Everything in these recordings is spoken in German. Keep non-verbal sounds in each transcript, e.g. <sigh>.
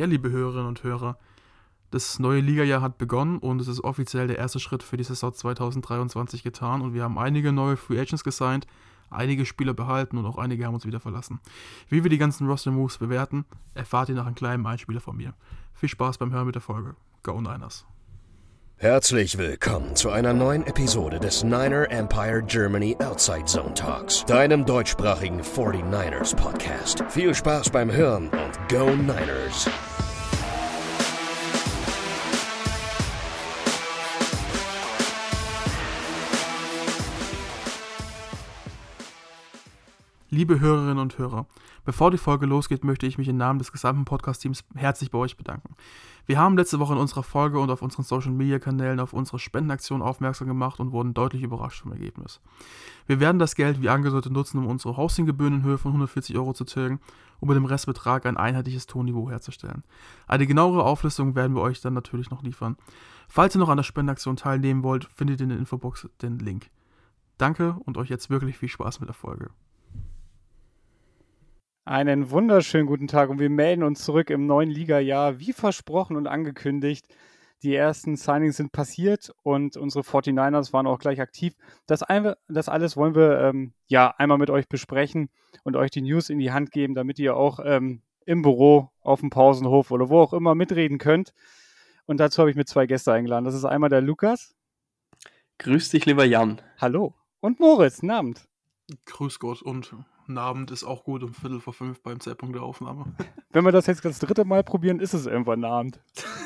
Ja, liebe Hörerinnen und Hörer, das neue Ligajahr hat begonnen und es ist offiziell der erste Schritt für die Saison 2023 getan und wir haben einige neue Free Agents gesigned, einige Spieler behalten und auch einige haben uns wieder verlassen. Wie wir die ganzen Roster Moves bewerten, erfahrt ihr nach einem kleinen Einspieler von mir. Viel Spaß beim Hören mit der Folge. Go Niners! Herzlich willkommen zu einer neuen Episode des Niner Empire Germany Outside Zone Talks, deinem deutschsprachigen 49ers Podcast. Viel Spaß beim Hören und Go Niners! Liebe Hörerinnen und Hörer, bevor die Folge losgeht, möchte ich mich im Namen des gesamten Podcast-Teams herzlich bei euch bedanken. Wir haben letzte Woche in unserer Folge und auf unseren Social-Media-Kanälen auf unsere Spendenaktion aufmerksam gemacht und wurden deutlich überrascht vom Ergebnis. Wir werden das Geld wie angedeutet nutzen, um unsere Hostinggebühren in Höhe von 140 Euro zu tilgen und mit dem Restbetrag ein einheitliches Tonniveau herzustellen. Eine genauere Auflistung werden wir euch dann natürlich noch liefern. Falls ihr noch an der Spendenaktion teilnehmen wollt, findet ihr in der Infobox den Link. Danke und euch jetzt wirklich viel Spaß mit der Folge. Einen wunderschönen guten Tag und wir melden uns zurück im neuen Liga-Jahr, wie versprochen und angekündigt. Die ersten Signings sind passiert und unsere 49ers waren auch gleich aktiv. Das, ein, das alles wollen wir ähm, ja einmal mit euch besprechen und euch die News in die Hand geben, damit ihr auch ähm, im Büro, auf dem Pausenhof oder wo auch immer mitreden könnt. Und dazu habe ich mir zwei Gäste eingeladen. Das ist einmal der Lukas. Grüß dich, lieber Jan. Hallo. Und Moritz, Abend. Grüß Gott und Abend ist auch gut um Viertel vor fünf beim Zeitpunkt der Aufnahme. <laughs> Wenn wir das jetzt das dritte Mal probieren, ist es irgendwann ein Abend.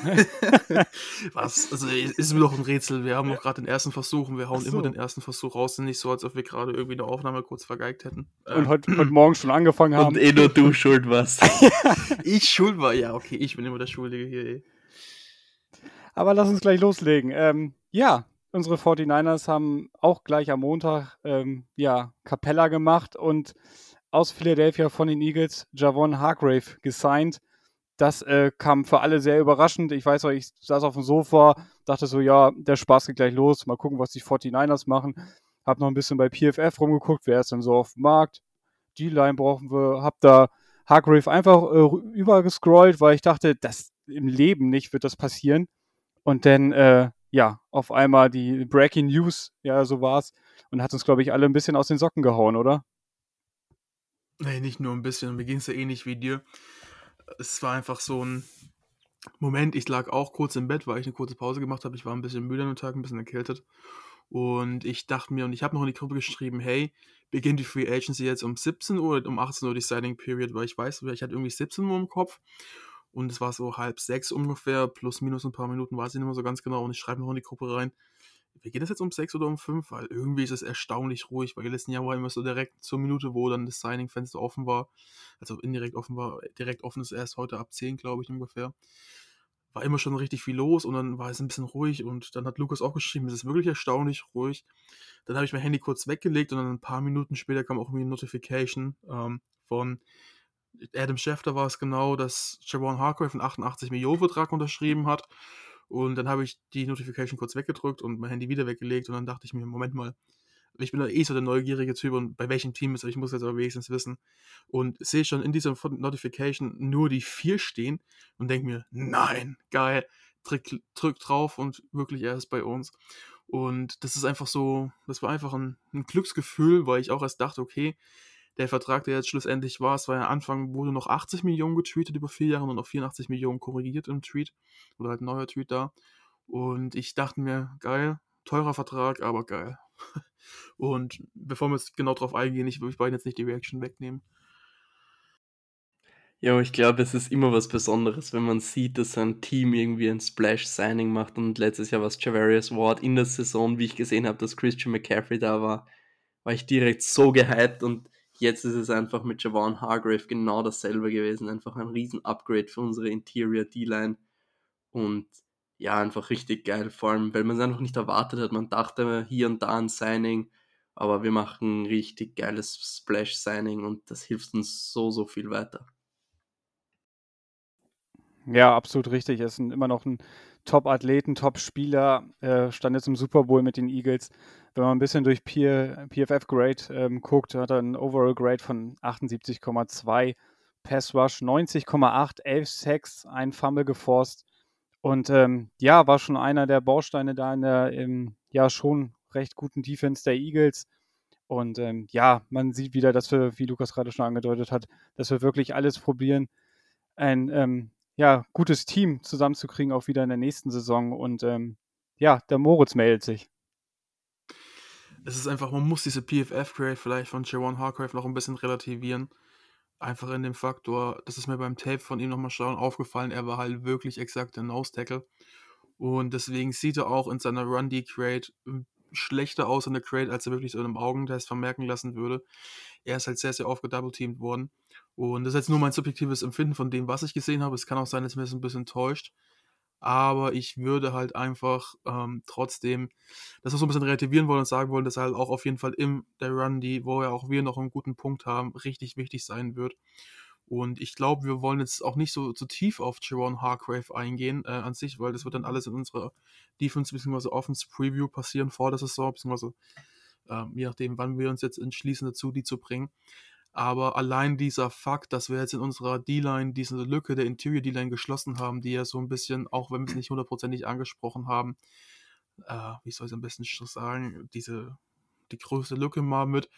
<laughs> Was? Also ist mir doch ein Rätsel. Wir haben noch gerade den ersten Versuch und wir hauen so. immer den ersten Versuch raus. Nicht so, als ob wir gerade irgendwie eine Aufnahme kurz vergeigt hätten. Und ähm. heute, heute Morgen schon angefangen haben. Und eh nur du schuld warst. <laughs> ich schuld war, ja, okay, ich bin immer der Schuldige hier. Ey. Aber lass uns gleich loslegen. Ähm, ja, unsere 49ers haben auch gleich am Montag ähm, ja, Capella gemacht und aus Philadelphia von den Eagles Javon Hargrave gesigned. Das äh, kam für alle sehr überraschend. Ich weiß auch, ich saß auf dem Sofa, dachte so, ja, der Spaß geht gleich los. Mal gucken, was die 49ers machen. Hab noch ein bisschen bei PFF rumgeguckt, wer ist denn so auf dem Markt. Die Line brauchen wir. Hab da Hargrave einfach äh, übergescrollt, weil ich dachte, das im Leben nicht wird das passieren. Und dann äh, ja, auf einmal die Breaking News, ja, so war's. Und hat uns, glaube ich, alle ein bisschen aus den Socken gehauen, oder? Nee, nicht nur ein bisschen. Mir ging es ja ähnlich wie dir. Es war einfach so ein Moment, ich lag auch kurz im Bett, weil ich eine kurze Pause gemacht habe. Ich war ein bisschen müde an dem Tag, ein bisschen erkältet. Und ich dachte mir, und ich habe noch in die Gruppe geschrieben, hey, beginnt die Free Agency jetzt um 17 Uhr oder um 18 Uhr die Signing Period, weil ich weiß, ich hatte irgendwie 17 Uhr im Kopf und es war so halb sechs ungefähr, plus minus ein paar Minuten, weiß ich nicht mehr so ganz genau. Und ich schreibe noch in die Gruppe rein, gehen das jetzt um sechs oder um fünf, weil irgendwie ist es erstaunlich ruhig, weil letzten Jahr war immer so direkt zur Minute, wo dann das Signing-Fenster offen war, also indirekt offen war, direkt offen ist erst heute ab zehn, glaube ich ungefähr. War immer schon richtig viel los und dann war es ein bisschen ruhig und dann hat Lukas auch geschrieben, es ist wirklich erstaunlich ruhig. Dann habe ich mein Handy kurz weggelegt und dann ein paar Minuten später kam auch irgendwie eine Notification ähm, von Adam Schefter war es genau, dass Javon Hargrave einen 88 Millionen Vertrag unterschrieben hat. Und dann habe ich die Notification kurz weggedrückt und mein Handy wieder weggelegt und dann dachte ich mir, Moment mal, ich bin ja eh so der neugierige Typ und bei welchem Team ist er, ich muss jetzt aber wenigstens wissen. Und sehe schon in dieser Notification nur die vier stehen und denke mir, nein, geil, drück, drück drauf und wirklich er ist bei uns. Und das ist einfach so, das war einfach ein, ein Glücksgefühl, weil ich auch erst dachte, okay, der Vertrag, der jetzt schlussendlich war, es war ja Anfang, wurde noch 80 Millionen getweetet über vier Jahre und auf 84 Millionen korrigiert im Tweet. Oder halt ein neuer Tweet da. Und ich dachte mir, geil, teurer Vertrag, aber geil. <laughs> und bevor wir jetzt genau drauf eingehen, ich will euch beiden jetzt nicht die Reaction wegnehmen. Ja, ich glaube, es ist immer was Besonderes, wenn man sieht, dass ein Team irgendwie ein Splash-Signing macht. Und letztes Jahr war es Javarius Ward in der Saison, wie ich gesehen habe, dass Christian McCaffrey da war, war ich direkt so gehypt und Jetzt ist es einfach mit Javon Hargrave genau dasselbe gewesen. Einfach ein riesen Upgrade für unsere Interior D-Line. Und ja, einfach richtig geil. Vor allem, weil man es einfach nicht erwartet hat. Man dachte hier und da ein Signing, aber wir machen ein richtig geiles Splash-Signing und das hilft uns so, so viel weiter. Ja, absolut richtig. Er ist immer noch ein Top-Athleten, Top-Spieler. Äh, stand jetzt im Super Bowl mit den Eagles wenn man ein bisschen durch PFF Grade ähm, guckt, hat er einen Overall Grade von 78,2 Pass Rush 90,8, 11 Sacks, ein Fumble geforst. Und ähm, ja, war schon einer der Bausteine da in der im, ja schon recht guten Defense der Eagles. Und ähm, ja, man sieht wieder, dass wir, wie Lukas gerade schon angedeutet hat, dass wir wirklich alles probieren, ein ähm, ja, gutes Team zusammenzukriegen, auch wieder in der nächsten Saison. Und ähm, ja, der Moritz meldet sich. Es ist einfach, man muss diese PFF-Grade vielleicht von Jawan Hargrave noch ein bisschen relativieren. Einfach in dem Faktor, das ist mir beim Tape von ihm nochmal schauen aufgefallen, er war halt wirklich exakt der Nose-Tackle. Und deswegen sieht er auch in seiner Run-D-Grade schlechter aus in der Crate, als er wirklich so in einem Augentest vermerken lassen würde. Er ist halt sehr, sehr oft gedouble-teamed worden. Und das ist jetzt nur mein subjektives Empfinden von dem, was ich gesehen habe. Es kann auch sein, dass mir das ein bisschen täuscht. Aber ich würde halt einfach ähm, trotzdem das auch so ein bisschen relativieren wollen und sagen wollen, dass er halt auch auf jeden Fall im der Run, die, wo ja auch wir noch einen guten Punkt haben, richtig wichtig sein wird. Und ich glaube, wir wollen jetzt auch nicht so, so tief auf Jerome Hargrave eingehen äh, an sich, weil das wird dann alles in unserer Defense- bzw. Offense-Preview passieren vor der Saison, beziehungsweise äh, je nachdem, wann wir uns jetzt entschließen dazu, die zu bringen. Aber allein dieser Fakt, dass wir jetzt in unserer D-Line diese Lücke der Interior D-Line geschlossen haben, die ja so ein bisschen, auch wenn wir es nicht hundertprozentig angesprochen haben, äh, wie soll ich es am besten sagen, diese, die größte Lücke mal mit,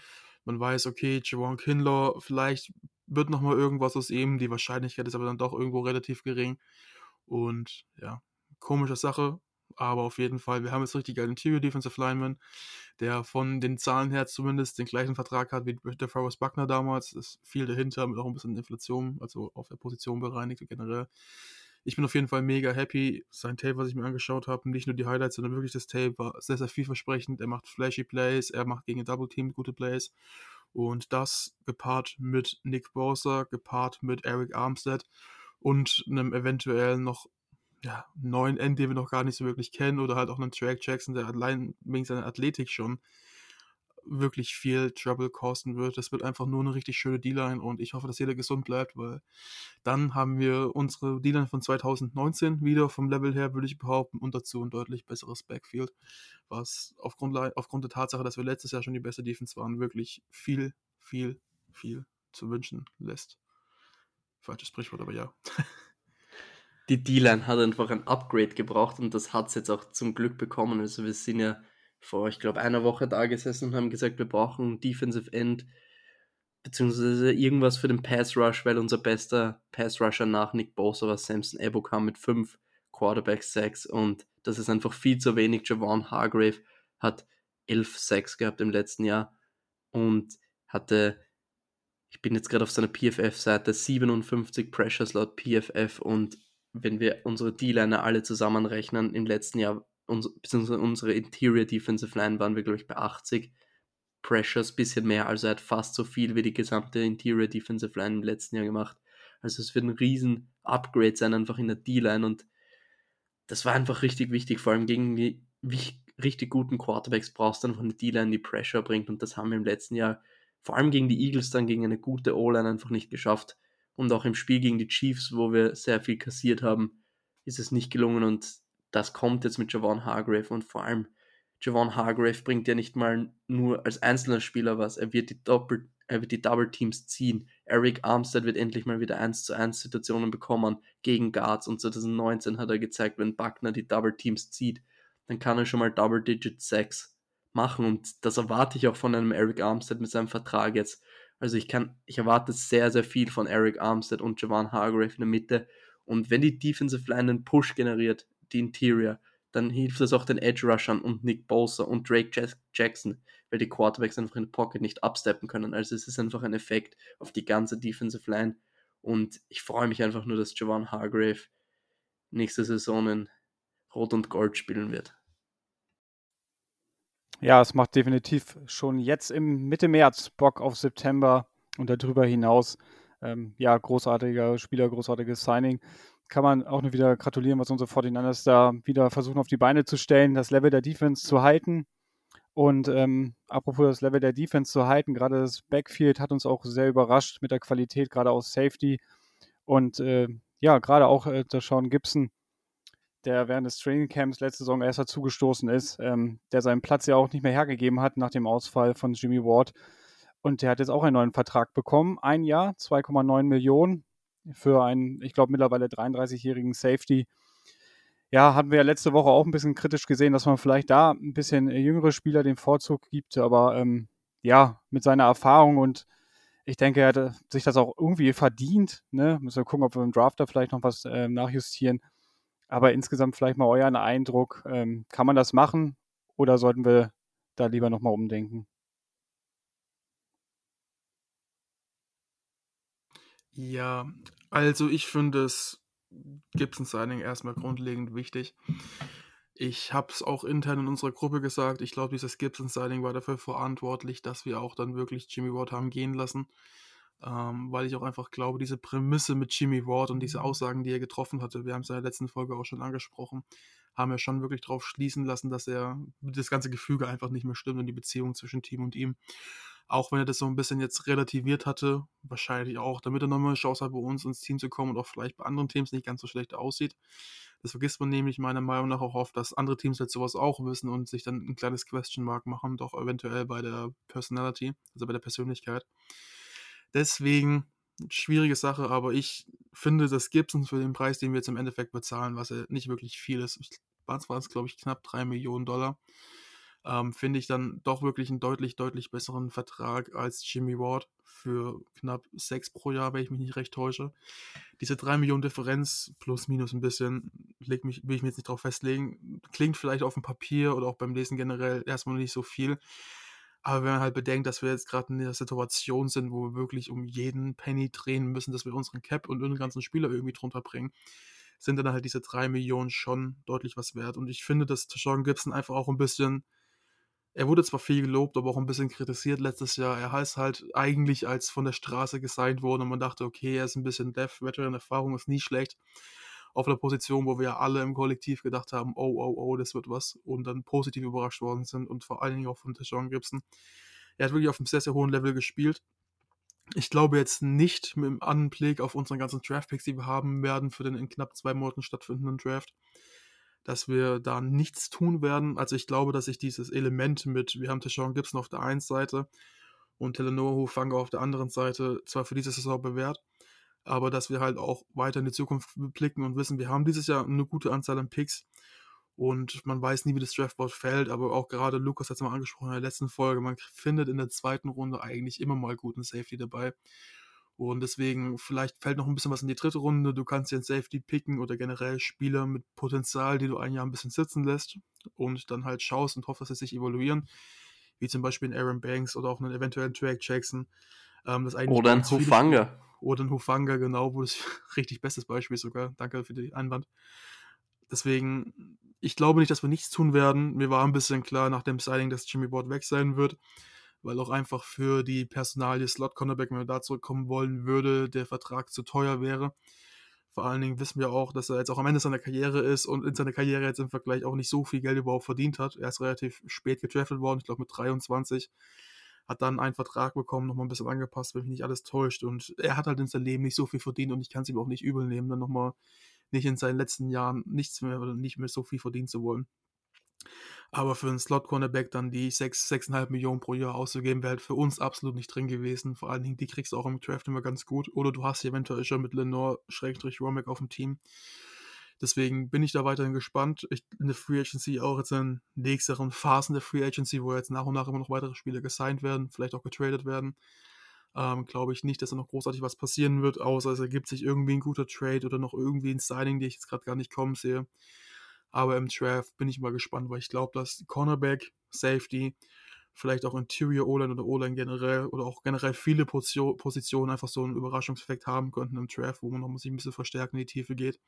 man weiß, okay, Javon Kinlaw, vielleicht wird nochmal irgendwas aus ihm. Die Wahrscheinlichkeit ist aber dann doch irgendwo relativ gering. Und ja, komische Sache. Aber auf jeden Fall, wir haben jetzt richtig geilen Interior Defensive Lineman, der von den Zahlen her zumindest den gleichen Vertrag hat wie der Forrest Buckner damals. Ist viel dahinter, mit auch ein bisschen Inflation, also auf der Position bereinigt generell. Ich bin auf jeden Fall mega happy. Sein Tape, was ich mir angeschaut habe, nicht nur die Highlights, sondern wirklich das Tape war sehr, sehr vielversprechend. Er macht flashy Plays, er macht gegen Double Team gute Plays. Und das gepaart mit Nick Bosa, gepaart mit Eric Armstead und einem eventuell noch ja, neuen End, den wir noch gar nicht so wirklich kennen, oder halt auch einen Track Jackson, der allein wegen seiner Athletik schon wirklich viel Trouble kosten wird. Das wird einfach nur eine richtig schöne D-Line und ich hoffe, dass jeder gesund bleibt, weil dann haben wir unsere D-Line von 2019 wieder vom Level her, würde ich behaupten, und dazu ein deutlich besseres Backfield, was aufgrund, aufgrund der Tatsache, dass wir letztes Jahr schon die beste Defense waren, wirklich viel, viel, viel zu wünschen lässt. Falsches Sprichwort, aber ja. <laughs> Die D-Line hat einfach ein Upgrade gebraucht und das hat es jetzt auch zum Glück bekommen. Also wir sind ja vor, ich glaube, einer Woche da gesessen und haben gesagt, wir brauchen Defensive End beziehungsweise irgendwas für den Pass Rush, weil unser bester Pass Rusher nach Nick Bosa war Samson Ebokam mit fünf Quarterback Sacks und das ist einfach viel zu wenig. Javon Hargrave hat elf Sacks gehabt im letzten Jahr und hatte, ich bin jetzt gerade auf seiner PFF-Seite, 57 Pressures laut PFF und wenn wir unsere D-Liner alle zusammenrechnen, im letzten Jahr uns, beziehungsweise unsere Interior Defensive Line waren wir, glaube ich, bei 80 Pressures, bisschen mehr, also er hat fast so viel wie die gesamte Interior Defensive Line im letzten Jahr gemacht. Also es wird ein riesen Upgrade sein, einfach in der D-Line und das war einfach richtig wichtig, vor allem gegen die richtig guten Quarterbacks brauchst du einfach eine D-Line, die Pressure bringt und das haben wir im letzten Jahr vor allem gegen die Eagles dann gegen eine gute O-Line einfach nicht geschafft und auch im Spiel gegen die Chiefs, wo wir sehr viel kassiert haben, ist es nicht gelungen und das kommt jetzt mit Javon Hargrave und vor allem Javon Hargrave bringt ja nicht mal nur als einzelner Spieler was, er wird die Doppel er wird die Double Teams ziehen. Eric Armstead wird endlich mal wieder 1 zu 1 Situationen bekommen gegen Guards und 2019 hat er gezeigt, wenn Buckner die Double Teams zieht, dann kann er schon mal Double Digit 6 machen und das erwarte ich auch von einem Eric Armstead mit seinem Vertrag jetzt. Also ich kann, ich erwarte sehr, sehr viel von Eric Armstead und Javon Hargrave in der Mitte und wenn die Defensive Line einen Push generiert, die Interior, dann hilft das auch den Edge Rushern und Nick Bosa und Drake Jackson, weil die Quarterbacks einfach in der Pocket nicht absteppen können. Also es ist einfach ein Effekt auf die ganze Defensive Line. Und ich freue mich einfach nur, dass Javon Hargrave nächste Saison in Rot und Gold spielen wird. Ja, es macht definitiv schon jetzt im Mitte März Bock auf September und darüber hinaus. Ähm, ja, großartiger Spieler, großartiges Signing kann man auch nur wieder gratulieren, was unsere 49ers da wieder versuchen auf die Beine zu stellen, das Level der Defense zu halten. Und ähm, apropos das Level der Defense zu halten, gerade das Backfield hat uns auch sehr überrascht mit der Qualität, gerade aus Safety. Und äh, ja, gerade auch äh, der Sean Gibson, der während des Training Camps letzte Saison erst dazugestoßen ist, ähm, der seinen Platz ja auch nicht mehr hergegeben hat nach dem Ausfall von Jimmy Ward. Und der hat jetzt auch einen neuen Vertrag bekommen. Ein Jahr, 2,9 Millionen für einen, ich glaube, mittlerweile 33-jährigen Safety. Ja, hatten wir ja letzte Woche auch ein bisschen kritisch gesehen, dass man vielleicht da ein bisschen jüngere Spieler den Vorzug gibt. Aber ähm, ja, mit seiner Erfahrung und ich denke, er hat sich das auch irgendwie verdient. Ne? Müssen wir gucken, ob wir im Draft da vielleicht noch was äh, nachjustieren. Aber insgesamt vielleicht mal euren Eindruck. Ähm, kann man das machen oder sollten wir da lieber nochmal umdenken? Ja, also ich finde es Gibson Signing erstmal grundlegend wichtig. Ich habe es auch intern in unserer Gruppe gesagt. Ich glaube, dieses Gibson Signing war dafür verantwortlich, dass wir auch dann wirklich Jimmy Ward haben gehen lassen. Ähm, weil ich auch einfach glaube, diese Prämisse mit Jimmy Ward und diese Aussagen, die er getroffen hatte, wir haben es in der letzten Folge auch schon angesprochen, haben ja schon wirklich darauf schließen lassen, dass er das ganze Gefüge einfach nicht mehr stimmt und die Beziehung zwischen Team und ihm. Auch wenn er das so ein bisschen jetzt relativiert hatte, wahrscheinlich auch, damit er nochmal eine Chance hat, bei uns ins Team zu kommen und auch vielleicht bei anderen Teams nicht ganz so schlecht aussieht. Das vergisst man nämlich meiner Meinung nach auch oft, dass andere Teams jetzt sowas auch wissen und sich dann ein kleines Question Mark machen, doch eventuell bei der Personality, also bei der Persönlichkeit. Deswegen, schwierige Sache, aber ich finde, dass Gibson für den Preis, den wir jetzt im Endeffekt bezahlen, was ja nicht wirklich viel ist, waren es, glaube ich, knapp 3 Millionen Dollar, ähm, finde ich dann doch wirklich einen deutlich, deutlich besseren Vertrag als Jimmy Ward für knapp 6 pro Jahr, wenn ich mich nicht recht täusche. Diese 3 Millionen Differenz, plus minus ein bisschen, leg mich, will ich mir jetzt nicht drauf festlegen, klingt vielleicht auf dem Papier oder auch beim Lesen generell erstmal nicht so viel. Aber wenn man halt bedenkt, dass wir jetzt gerade in der Situation sind, wo wir wirklich um jeden Penny drehen müssen, dass wir unseren Cap und unseren ganzen Spieler irgendwie drunter bringen, sind dann halt diese 3 Millionen schon deutlich was wert. Und ich finde, dass Tashawn Gibson einfach auch ein bisschen er wurde zwar viel gelobt, aber auch ein bisschen kritisiert letztes Jahr. Er heißt halt eigentlich als von der Straße gesigned worden und man dachte, okay, er ist ein bisschen Dev, Veteran-Erfahrung ist nie schlecht. Auf einer Position, wo wir alle im Kollektiv gedacht haben, oh, oh, oh, das wird was und dann positiv überrascht worden sind und vor allen Dingen auch von Deshaun Gibson. Er hat wirklich auf einem sehr, sehr hohen Level gespielt. Ich glaube jetzt nicht mit dem Anblick auf unseren ganzen Draft-Picks, die wir haben werden für den in knapp zwei Monaten stattfindenden Draft, dass wir da nichts tun werden. Also ich glaube, dass sich dieses Element mit, wir haben Tashawn Gibson auf der einen Seite und Telenoa Hufanga auf der anderen Seite zwar für diese Saison bewährt, aber dass wir halt auch weiter in die Zukunft blicken und wissen, wir haben dieses Jahr eine gute Anzahl an Picks und man weiß nie, wie das Draftboard fällt, aber auch gerade Lukas hat es mal angesprochen in der letzten Folge, man findet in der zweiten Runde eigentlich immer mal guten Safety dabei. Und deswegen, vielleicht fällt noch ein bisschen was in die dritte Runde. Du kannst dir einen Safety picken oder generell Spieler mit Potenzial, die du ein Jahr ein bisschen sitzen lässt und dann halt schaust und hoffst, dass sie sich evaluieren. Wie zum Beispiel ein Aaron Banks oder auch einen eventuellen Track Jackson. Ähm, oder ein Hufanga. Oder ein Hufanga, genau, wo das <laughs> richtig bestes Beispiel sogar. Danke für die Einwand. Deswegen, ich glaube nicht, dass wir nichts tun werden. Mir war ein bisschen klar nach dem Signing, dass Jimmy Ward weg sein wird weil auch einfach für die Personalie Slot Cornerback, wenn man da zurückkommen wollen würde, der Vertrag zu teuer wäre. Vor allen Dingen wissen wir auch, dass er jetzt auch am Ende seiner Karriere ist und in seiner Karriere jetzt im Vergleich auch nicht so viel Geld überhaupt verdient hat. Er ist relativ spät gedraftet worden, ich glaube mit 23. Hat dann einen Vertrag bekommen, nochmal ein bisschen angepasst, wenn mich nicht alles täuscht. Und er hat halt in seinem Leben nicht so viel verdient und ich kann es ihm auch nicht übel nehmen, dann nochmal nicht in seinen letzten Jahren nichts mehr oder nicht mehr so viel verdienen zu wollen. Aber für einen Slot-Cornerback dann die 6, 6,5 Millionen pro Jahr auszugeben, wäre halt für uns absolut nicht drin gewesen. Vor allen Dingen, die kriegst du auch im Draft immer ganz gut. Oder du hast eventuell schon mit Lenore Schrägstrich Romek auf dem Team. Deswegen bin ich da weiterhin gespannt. Ich, in der Free Agency auch jetzt in nächsteren Phasen der Free Agency, wo jetzt nach und nach immer noch weitere Spieler gesigned werden, vielleicht auch getradet werden, ähm, glaube ich nicht, dass da noch großartig was passieren wird, außer es ergibt sich irgendwie ein guter Trade oder noch irgendwie ein Signing, den ich jetzt gerade gar nicht kommen sehe. Aber im Draft bin ich mal gespannt, weil ich glaube, dass Cornerback, Safety, vielleicht auch Interior O-Line oder O-Line generell oder auch generell viele Positionen einfach so einen Überraschungseffekt haben könnten im Draft, wo man noch sich ein bisschen verstärken in die Tiefe geht.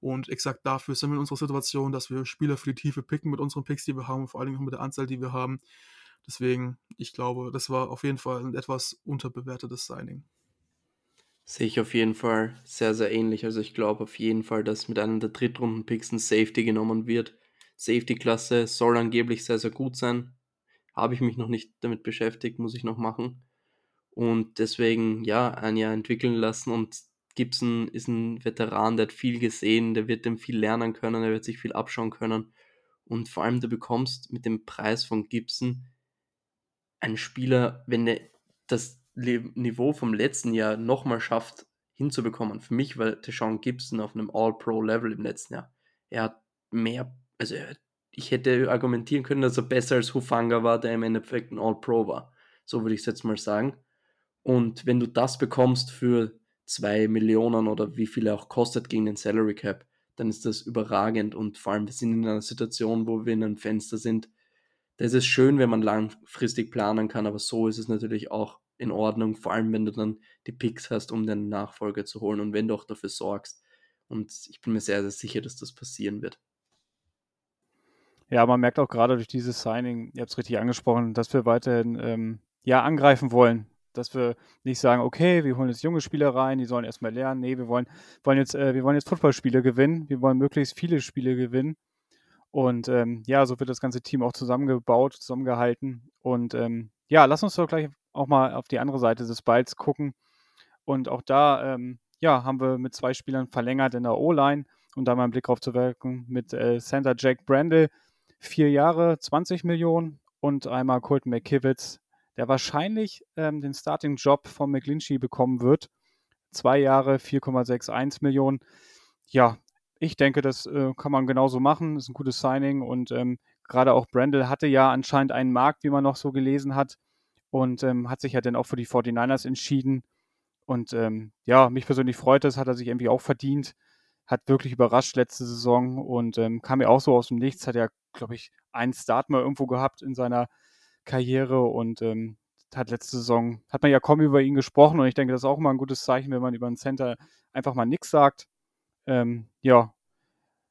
Und exakt dafür sind wir in unserer Situation, dass wir Spieler für die Tiefe picken mit unseren Picks, die wir haben, und vor allen Dingen auch mit der Anzahl, die wir haben. Deswegen, ich glaube, das war auf jeden Fall ein etwas unterbewertetes Signing. Sehe ich auf jeden Fall sehr, sehr ähnlich. Also ich glaube auf jeden Fall, dass mit einem der Drittrunden-Picks ein Safety genommen wird. Safety-Klasse soll angeblich sehr, sehr gut sein. Habe ich mich noch nicht damit beschäftigt, muss ich noch machen. Und deswegen, ja, ein Jahr entwickeln lassen. Und Gibson ist ein Veteran, der hat viel gesehen, der wird dem viel lernen können, der wird sich viel abschauen können. Und vor allem, du bekommst mit dem Preis von Gibson einen Spieler, wenn der das Niveau vom letzten Jahr nochmal schafft hinzubekommen. Für mich war Deshaun Gibson auf einem All-Pro-Level im letzten Jahr. Er hat mehr, also ich hätte argumentieren können, dass er besser als Hufanga war, der im Endeffekt ein All-Pro war. So würde ich es jetzt mal sagen. Und wenn du das bekommst für zwei Millionen oder wie viel er auch kostet gegen den Salary Cap, dann ist das überragend und vor allem wir sind in einer Situation, wo wir in einem Fenster sind. Da ist schön, wenn man langfristig planen kann, aber so ist es natürlich auch in Ordnung, vor allem wenn du dann die Picks hast, um den Nachfolger zu holen und wenn du auch dafür sorgst. Und ich bin mir sehr, sehr sicher, dass das passieren wird. Ja, man merkt auch gerade durch dieses Signing, ihr habt es richtig angesprochen, dass wir weiterhin ähm, ja, angreifen wollen. Dass wir nicht sagen, okay, wir holen jetzt junge Spieler rein, die sollen erstmal lernen. Nee, wir wollen, wollen jetzt, äh, wir wollen jetzt Footballspiele gewinnen. Wir wollen möglichst viele Spiele gewinnen. Und ähm, ja, so wird das ganze Team auch zusammengebaut, zusammengehalten. Und ähm, ja, lass uns doch gleich auch mal auf die andere Seite des Balls gucken. Und auch da, ähm, ja, haben wir mit zwei Spielern verlängert in der O-Line und da mal einen Blick drauf zu werfen mit äh, Center Jack Brandle, vier Jahre, 20 Millionen und einmal Colton McKivitz, der wahrscheinlich ähm, den Starting-Job von McGlinchey bekommen wird. Zwei Jahre, 4,61 Millionen. Ja, ich denke, das äh, kann man genauso machen. Ist ein gutes Signing und ähm, gerade auch Brandel hatte ja anscheinend einen Markt, wie man noch so gelesen hat und ähm, hat sich ja dann auch für die 49ers entschieden. Und ähm, ja, mich persönlich freut das, hat er sich irgendwie auch verdient. Hat wirklich überrascht letzte Saison und ähm, kam ja auch so aus dem Nichts. Hat ja, glaube ich, einen Start mal irgendwo gehabt in seiner Karriere und ähm, hat letzte Saison, hat man ja kaum über ihn gesprochen und ich denke, das ist auch mal ein gutes Zeichen, wenn man über einen Center einfach mal nichts sagt. Ähm, ja,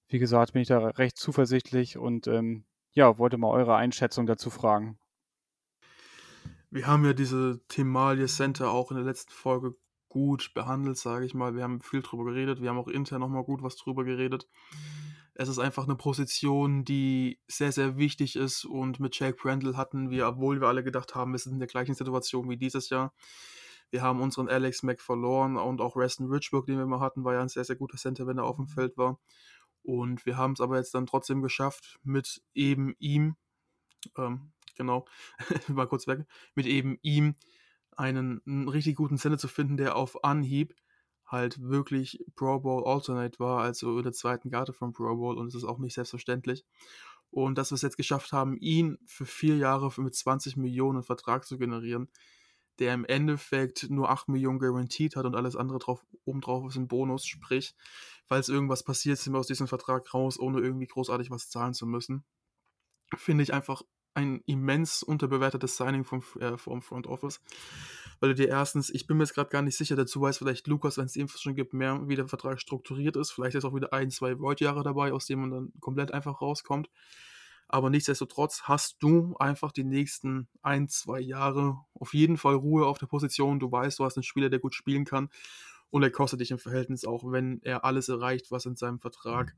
wie gesagt, bin ich da recht zuversichtlich und ähm, ja, wollte mal eure Einschätzung dazu fragen. Wir haben ja diese Themalie Center auch in der letzten Folge gut behandelt, sage ich mal. Wir haben viel drüber geredet. Wir haben auch intern nochmal gut was drüber geredet. Es ist einfach eine Position, die sehr, sehr wichtig ist. Und mit Jake Brandle hatten wir, obwohl wir alle gedacht haben, wir sind in der gleichen Situation wie dieses Jahr. Wir haben unseren Alex Mack verloren und auch Reston Richburg, den wir mal hatten, war ja ein sehr, sehr guter Center, wenn er auf dem Feld war. Und wir haben es aber jetzt dann trotzdem geschafft, mit eben ihm, ähm, genau, <laughs> mal kurz weg, mit eben ihm einen, einen richtig guten Center zu finden, der auf Anhieb halt wirklich Pro Bowl Alternate war, also in der zweiten Karte vom Pro Bowl und es ist auch nicht selbstverständlich. Und dass wir es jetzt geschafft haben, ihn für vier Jahre mit 20 Millionen Vertrag zu generieren, der im Endeffekt nur 8 Millionen garantiert hat und alles andere drauf, obendrauf ist ein Bonus. Sprich, falls irgendwas passiert, sind wir aus diesem Vertrag raus, ohne irgendwie großartig was zahlen zu müssen. Finde ich einfach ein immens unterbewertetes Signing vom, äh, vom Front Office. Weil du dir erstens, ich bin mir jetzt gerade gar nicht sicher, dazu weiß vielleicht Lukas, wenn es Infos schon gibt, mehr, wie der Vertrag strukturiert ist. Vielleicht ist auch wieder ein, zwei Void-Jahre dabei, aus denen man dann komplett einfach rauskommt. Aber nichtsdestotrotz hast du einfach die nächsten ein, zwei Jahre auf jeden Fall Ruhe auf der Position. Du weißt, du hast einen Spieler, der gut spielen kann. Und er kostet dich im Verhältnis auch, wenn er alles erreicht, was in seinem Vertrag,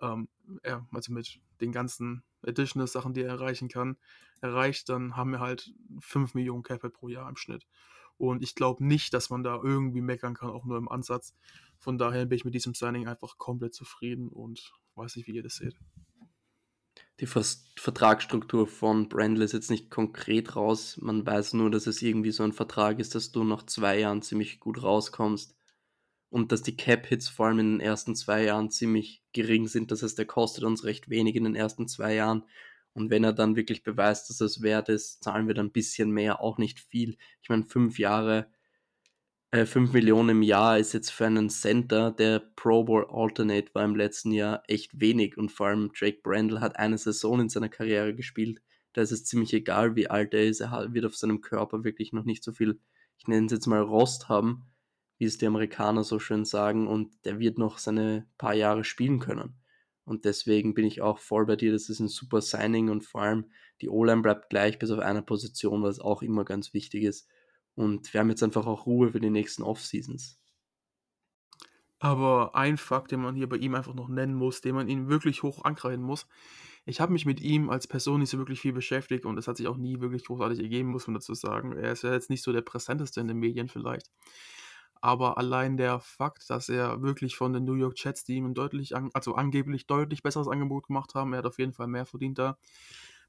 ähm, er, also mit den ganzen Additional Sachen, die er erreichen kann, erreicht, dann haben wir halt 5 Millionen Cap pro Jahr im Schnitt. Und ich glaube nicht, dass man da irgendwie meckern kann, auch nur im Ansatz. Von daher bin ich mit diesem Signing einfach komplett zufrieden und weiß nicht, wie ihr das seht die Vertragsstruktur von Brandle ist jetzt nicht konkret raus. Man weiß nur, dass es irgendwie so ein Vertrag ist, dass du nach zwei Jahren ziemlich gut rauskommst. Und dass die Cap-Hits vor allem in den ersten zwei Jahren ziemlich gering sind. Das heißt, er kostet uns recht wenig in den ersten zwei Jahren. Und wenn er dann wirklich beweist, dass es wert ist, zahlen wir dann ein bisschen mehr, auch nicht viel. Ich meine, fünf Jahre 5 äh, Millionen im Jahr ist jetzt für einen Center, der Pro Bowl Alternate war im letzten Jahr, echt wenig. Und vor allem Drake Brandle hat eine Saison in seiner Karriere gespielt. Da ist es ziemlich egal, wie alt er ist. Er wird auf seinem Körper wirklich noch nicht so viel, ich nenne es jetzt mal Rost haben, wie es die Amerikaner so schön sagen. Und der wird noch seine paar Jahre spielen können. Und deswegen bin ich auch voll bei dir. Das ist ein super Signing und vor allem die O-Line bleibt gleich bis auf einer Position, was auch immer ganz wichtig ist. Und wir haben jetzt einfach auch Ruhe für die nächsten Off-Seasons. Aber ein Fakt, den man hier bei ihm einfach noch nennen muss, den man ihn wirklich hoch ankreiden muss. Ich habe mich mit ihm als Person nicht so wirklich viel beschäftigt und es hat sich auch nie wirklich großartig ergeben, muss man dazu sagen. Er ist ja jetzt nicht so der präsenteste in den Medien vielleicht. Aber allein der Fakt, dass er wirklich von den New York Jets, die ihm deutlich, an, also angeblich deutlich besseres Angebot gemacht haben, er hat auf jeden Fall mehr verdient da,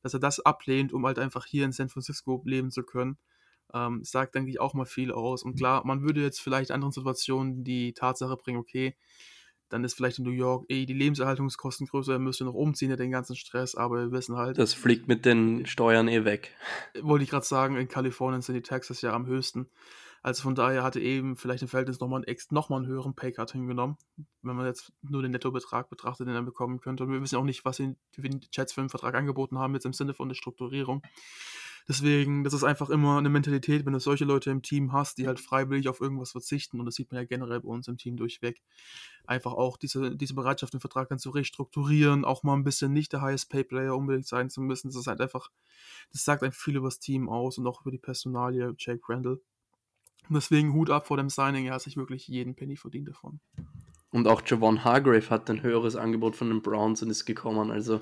dass er das ablehnt, um halt einfach hier in San Francisco leben zu können Ähm, sagt, denke ich, auch mal viel aus. Und klar, man würde jetzt vielleicht in anderen Situationen die Tatsache bringen, okay, dann ist vielleicht in New York eh die Lebenserhaltungskosten größer, müsst ihr noch umziehen, den ganzen Stress, aber wir wissen halt. Das fliegt mit den Steuern eh weg. Wollte ich gerade sagen, in Kalifornien sind die Taxes ja am höchsten. Also von daher hatte eben vielleicht im Verhältnis nochmal einen, noch einen höheren Paycard hingenommen, wenn man jetzt nur den Nettobetrag betrachtet, den er bekommen könnte. Und wir wissen auch nicht, was die Chats für einen Vertrag angeboten haben, jetzt im Sinne von der Strukturierung. Deswegen, das ist einfach immer eine Mentalität, wenn du solche Leute im Team hast, die halt freiwillig auf irgendwas verzichten. Und das sieht man ja generell bei uns im Team durchweg. Einfach auch diese, diese Bereitschaft, den Vertrag dann zu restrukturieren, auch mal ein bisschen nicht der Highest Pay Player unbedingt sein zu müssen. Das ist halt einfach, das sagt einfach viel über das Team aus und auch über die Personalie Jake Randall. Deswegen Hut ab vor dem Signing, er hat sich wirklich jeden Penny verdient davon. Und auch Javon Hargrave hat ein höheres Angebot von den Browns und ist gekommen. Also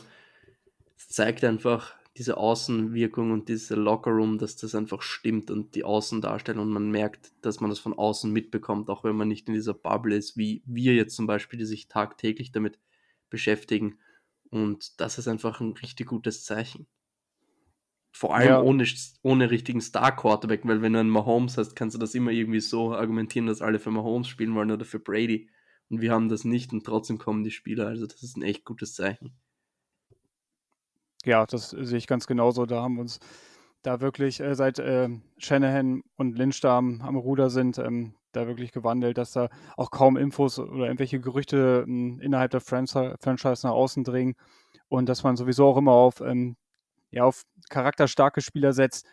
es zeigt einfach diese Außenwirkung und diese Lockerroom, dass das einfach stimmt und die Außendarstellung und man merkt, dass man das von außen mitbekommt, auch wenn man nicht in dieser Bubble ist, wie wir jetzt zum Beispiel, die sich tagtäglich damit beschäftigen. Und das ist einfach ein richtig gutes Zeichen. Vor allem ja. ohne, ohne richtigen Star-Quarterback, weil wenn du einen Mahomes hast, kannst du das immer irgendwie so argumentieren, dass alle für Mahomes spielen wollen oder für Brady. Und wir haben das nicht und trotzdem kommen die Spieler. Also das ist ein echt gutes Zeichen. Ja, das sehe ich ganz genauso. Da haben wir uns da wirklich äh, seit äh, Shanahan und Lynch da am, am Ruder sind, ähm, da wirklich gewandelt, dass da auch kaum Infos oder irgendwelche Gerüchte ähm, innerhalb der Franchise, Franchise nach außen dringen und dass man sowieso auch immer auf ähm, ja, auf charakterstarke Spieler setzt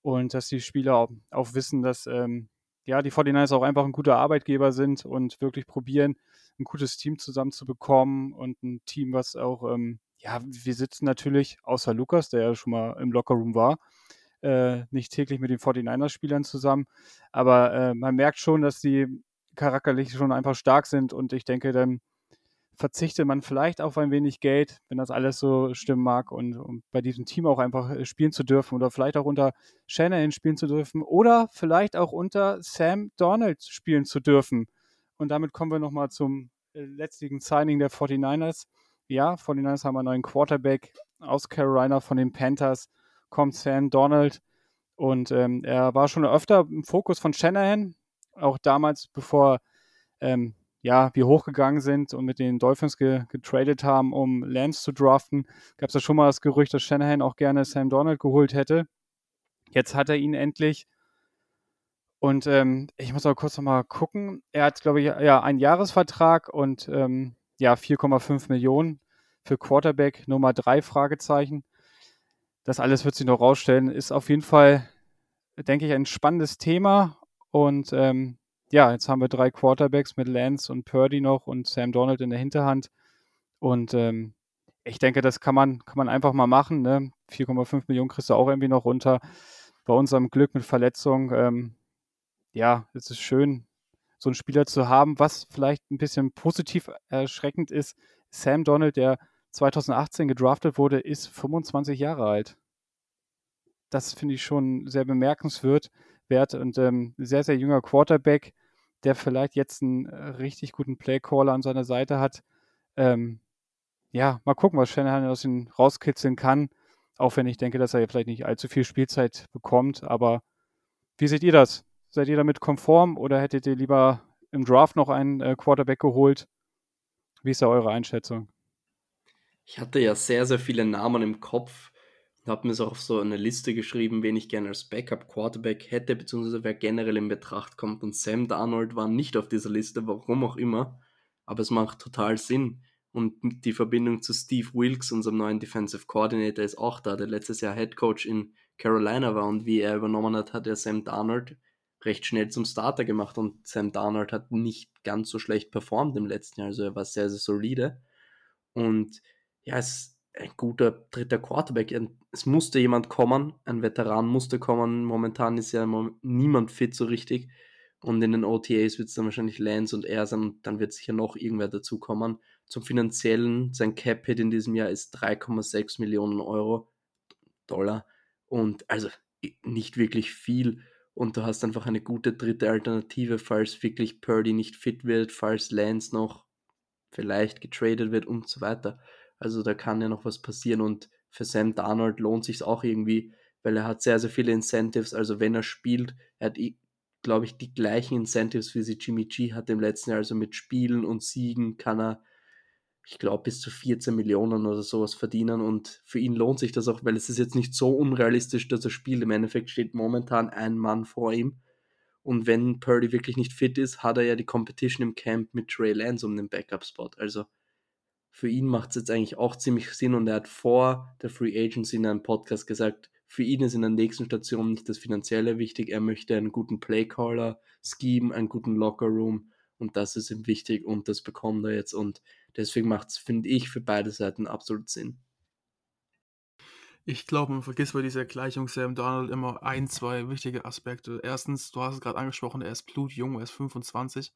und dass die Spieler auch, auch wissen, dass ähm, ja, die 49ers auch einfach ein guter Arbeitgeber sind und wirklich probieren, ein gutes Team zusammenzubekommen und ein Team, was auch, ähm, ja, wir sitzen natürlich, außer Lukas, der ja schon mal im Lockerroom war, äh, nicht täglich mit den 49ers-Spielern zusammen, aber äh, man merkt schon, dass die charakterlich schon einfach stark sind und ich denke, dann verzichte man vielleicht auf ein wenig Geld, wenn das alles so stimmen mag und um bei diesem Team auch einfach äh, spielen zu dürfen oder vielleicht auch unter Shanahan spielen zu dürfen oder vielleicht auch unter Sam Donald spielen zu dürfen. Und damit kommen wir nochmal zum äh, letztigen Signing der 49ers. Ja, 49ers haben einen neuen Quarterback aus Carolina von den Panthers, kommt Sam Donald und ähm, er war schon öfter im Fokus von Shanahan, auch damals, bevor ähm, ja, wir hochgegangen sind und mit den Dolphins ge getradet haben, um Lance zu draften, gab es ja schon mal das Gerücht, dass Shanahan auch gerne Sam Donald geholt hätte. Jetzt hat er ihn endlich. Und ähm, ich muss aber kurz nochmal gucken. Er hat, glaube ich, ja, einen Jahresvertrag und ähm, ja, 4,5 Millionen für Quarterback Nummer 3 Fragezeichen. Das alles wird sich noch rausstellen. Ist auf jeden Fall, denke ich, ein spannendes Thema. Und ähm, ja, jetzt haben wir drei Quarterbacks mit Lance und Purdy noch und Sam Donald in der Hinterhand. Und ähm, ich denke, das kann man, kann man einfach mal machen. Ne? 4,5 Millionen kriegst du auch irgendwie noch runter. Bei unserem Glück mit Verletzung, ähm, ja, es ist schön, so einen Spieler zu haben. Was vielleicht ein bisschen positiv erschreckend ist, Sam Donald, der 2018 gedraftet wurde, ist 25 Jahre alt. Das finde ich schon sehr bemerkenswert wert und ähm, sehr, sehr junger Quarterback, der vielleicht jetzt einen äh, richtig guten Playcaller an seiner Seite hat. Ähm, ja, mal gucken, was Shanahan aus ihm rauskitzeln kann. Auch wenn ich denke, dass er vielleicht nicht allzu viel Spielzeit bekommt. Aber wie seht ihr das? Seid ihr damit konform oder hättet ihr lieber im Draft noch einen äh, Quarterback geholt? Wie ist da eure Einschätzung? Ich hatte ja sehr, sehr viele Namen im Kopf habe mir so auf so eine Liste geschrieben, wen ich gerne als Backup-Quarterback hätte, beziehungsweise wer generell in Betracht kommt. Und Sam Darnold war nicht auf dieser Liste, warum auch immer. Aber es macht total Sinn. Und die Verbindung zu Steve Wilkes, unserem neuen Defensive Coordinator, ist auch da, der letztes Jahr Head Coach in Carolina war. Und wie er übernommen hat, hat er Sam Darnold recht schnell zum Starter gemacht. Und Sam Darnold hat nicht ganz so schlecht performt im letzten Jahr. Also er war sehr, sehr solide. Und ja, es ein guter dritter Quarterback. Es musste jemand kommen, ein Veteran musste kommen. Momentan ist ja niemand fit so richtig. Und in den OTAs wird es dann wahrscheinlich Lance und er sein und dann wird sicher noch irgendwer dazu kommen. Zum finanziellen, sein Cap-Hit in diesem Jahr ist 3,6 Millionen Euro, Dollar. Und also nicht wirklich viel. Und du hast einfach eine gute dritte Alternative, falls wirklich Purdy nicht fit wird, falls Lance noch vielleicht getradet wird und so weiter. Also da kann ja noch was passieren und für Sam Darnold lohnt sich auch irgendwie, weil er hat sehr, sehr viele Incentives. Also wenn er spielt, er hat, glaube ich, die gleichen Incentives, wie sie Jimmy G hatte im letzten Jahr. Also mit Spielen und Siegen kann er, ich glaube, bis zu 14 Millionen oder sowas verdienen. Und für ihn lohnt sich das auch, weil es ist jetzt nicht so unrealistisch, dass er spielt. Im Endeffekt steht momentan ein Mann vor ihm. Und wenn Purdy wirklich nicht fit ist, hat er ja die Competition im Camp mit Trey Lance um den Backup-Spot. Also für ihn macht es jetzt eigentlich auch ziemlich Sinn und er hat vor der Free Agency in einem Podcast gesagt, für ihn ist in der nächsten Station nicht das Finanzielle wichtig, er möchte einen guten Playcaller, Scheme, einen guten Lockerroom und das ist ihm wichtig und das bekommt er jetzt und deswegen macht es, finde ich, für beide Seiten absolut Sinn. Ich glaube, man vergisst bei dieser Gleichung Sam Donald immer ein, zwei wichtige Aspekte. Erstens, du hast es gerade angesprochen, er ist blutjung, er ist 25.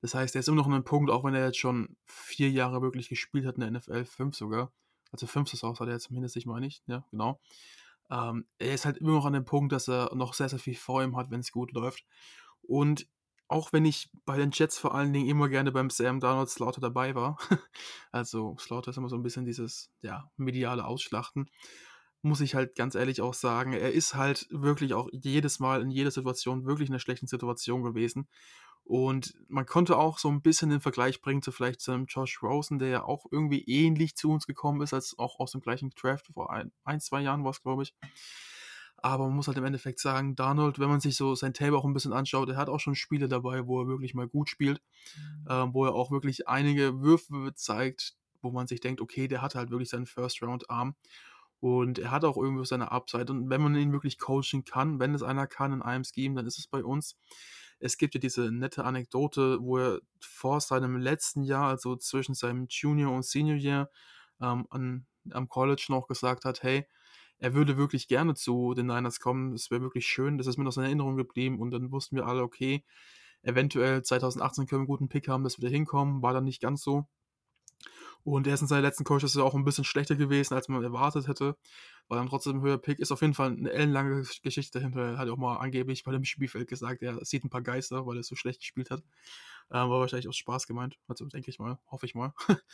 Das heißt, er ist immer noch an einem Punkt, auch wenn er jetzt schon vier Jahre wirklich gespielt hat in der NFL, fünf sogar. Also fünf Saisons hat er jetzt mindestens, meine ich, ja, genau. Ähm, er ist halt immer noch an dem Punkt, dass er noch sehr, sehr viel vor ihm hat, wenn es gut läuft. Und auch wenn ich bei den Jets vor allen Dingen immer gerne beim Sam Donald Slaughter dabei war, <laughs> also Slaughter ist immer so ein bisschen dieses, ja, mediale Ausschlachten, muss ich halt ganz ehrlich auch sagen, er ist halt wirklich auch jedes Mal in jeder Situation wirklich in einer schlechten Situation gewesen. Und man konnte auch so ein bisschen den Vergleich bringen zu vielleicht zu einem Josh Rosen, der ja auch irgendwie ähnlich zu uns gekommen ist, als auch aus dem gleichen Draft vor ein, ein zwei Jahren war es, glaube ich. Aber man muss halt im Endeffekt sagen, Donald, wenn man sich so sein Tape auch ein bisschen anschaut, er hat auch schon Spiele dabei, wo er wirklich mal gut spielt, mhm. äh, wo er auch wirklich einige Würfe zeigt, wo man sich denkt, okay, der hat halt wirklich seinen First-Round-Arm. Und er hat auch irgendwie seine Upside. Und wenn man ihn wirklich coachen kann, wenn es einer kann in einem Scheme, dann ist es bei uns. Es gibt ja diese nette Anekdote, wo er vor seinem letzten Jahr, also zwischen seinem Junior und Senior Year, ähm, an, am College noch gesagt hat, hey, er würde wirklich gerne zu den Niners kommen. Das wäre wirklich schön. Das ist mir noch in Erinnerung geblieben. Und dann wussten wir alle, okay, eventuell 2018 können wir einen guten Pick haben, dass wir da hinkommen. War dann nicht ganz so. Und er ist in seinen letzten Coaches auch ein bisschen schlechter gewesen, als man erwartet hätte. War dann trotzdem ein höherer Pick. Ist auf jeden Fall eine ellenlange Geschichte dahinter. Er hat auch mal angeblich bei dem Spielfeld gesagt, er sieht ein paar Geister, weil er so schlecht gespielt hat. Ähm, war wahrscheinlich aus Spaß gemeint. Also denke ich mal, hoffe ich mal. <laughs>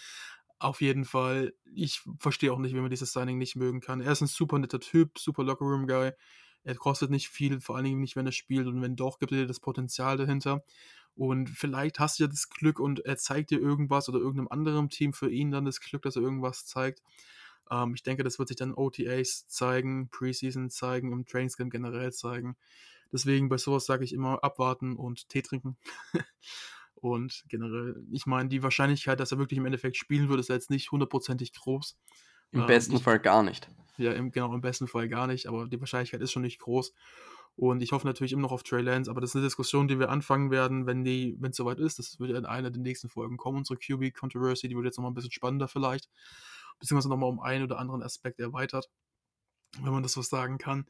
auf jeden Fall, ich verstehe auch nicht, wie man dieses Signing nicht mögen kann. Er ist ein super netter Typ, super Lockerroom-Guy. Er kostet nicht viel, vor allen Dingen nicht, wenn er spielt. Und wenn doch, gibt er dir das Potenzial dahinter. Und vielleicht hast du ja das Glück und er zeigt dir irgendwas oder irgendeinem anderen Team für ihn dann das Glück, dass er irgendwas zeigt. Ähm, ich denke, das wird sich dann OTAs zeigen, Preseason zeigen, im Trainingscamp generell zeigen. Deswegen bei sowas sage ich immer abwarten und Tee trinken. <laughs> und generell, ich meine, die Wahrscheinlichkeit, dass er wirklich im Endeffekt spielen wird, ist jetzt nicht hundertprozentig groß. Im ähm, besten ich, Fall gar nicht. Ja, im, genau, im besten Fall gar nicht, aber die Wahrscheinlichkeit ist schon nicht groß. Und ich hoffe natürlich immer noch auf Trey Lance, aber das ist eine Diskussion, die wir anfangen werden, wenn die, wenn es soweit ist. Das wird in einer der nächsten Folgen kommen, unsere QB-Controversy, die wird jetzt nochmal ein bisschen spannender vielleicht. Beziehungsweise nochmal um einen oder anderen Aspekt erweitert, wenn man das so sagen kann.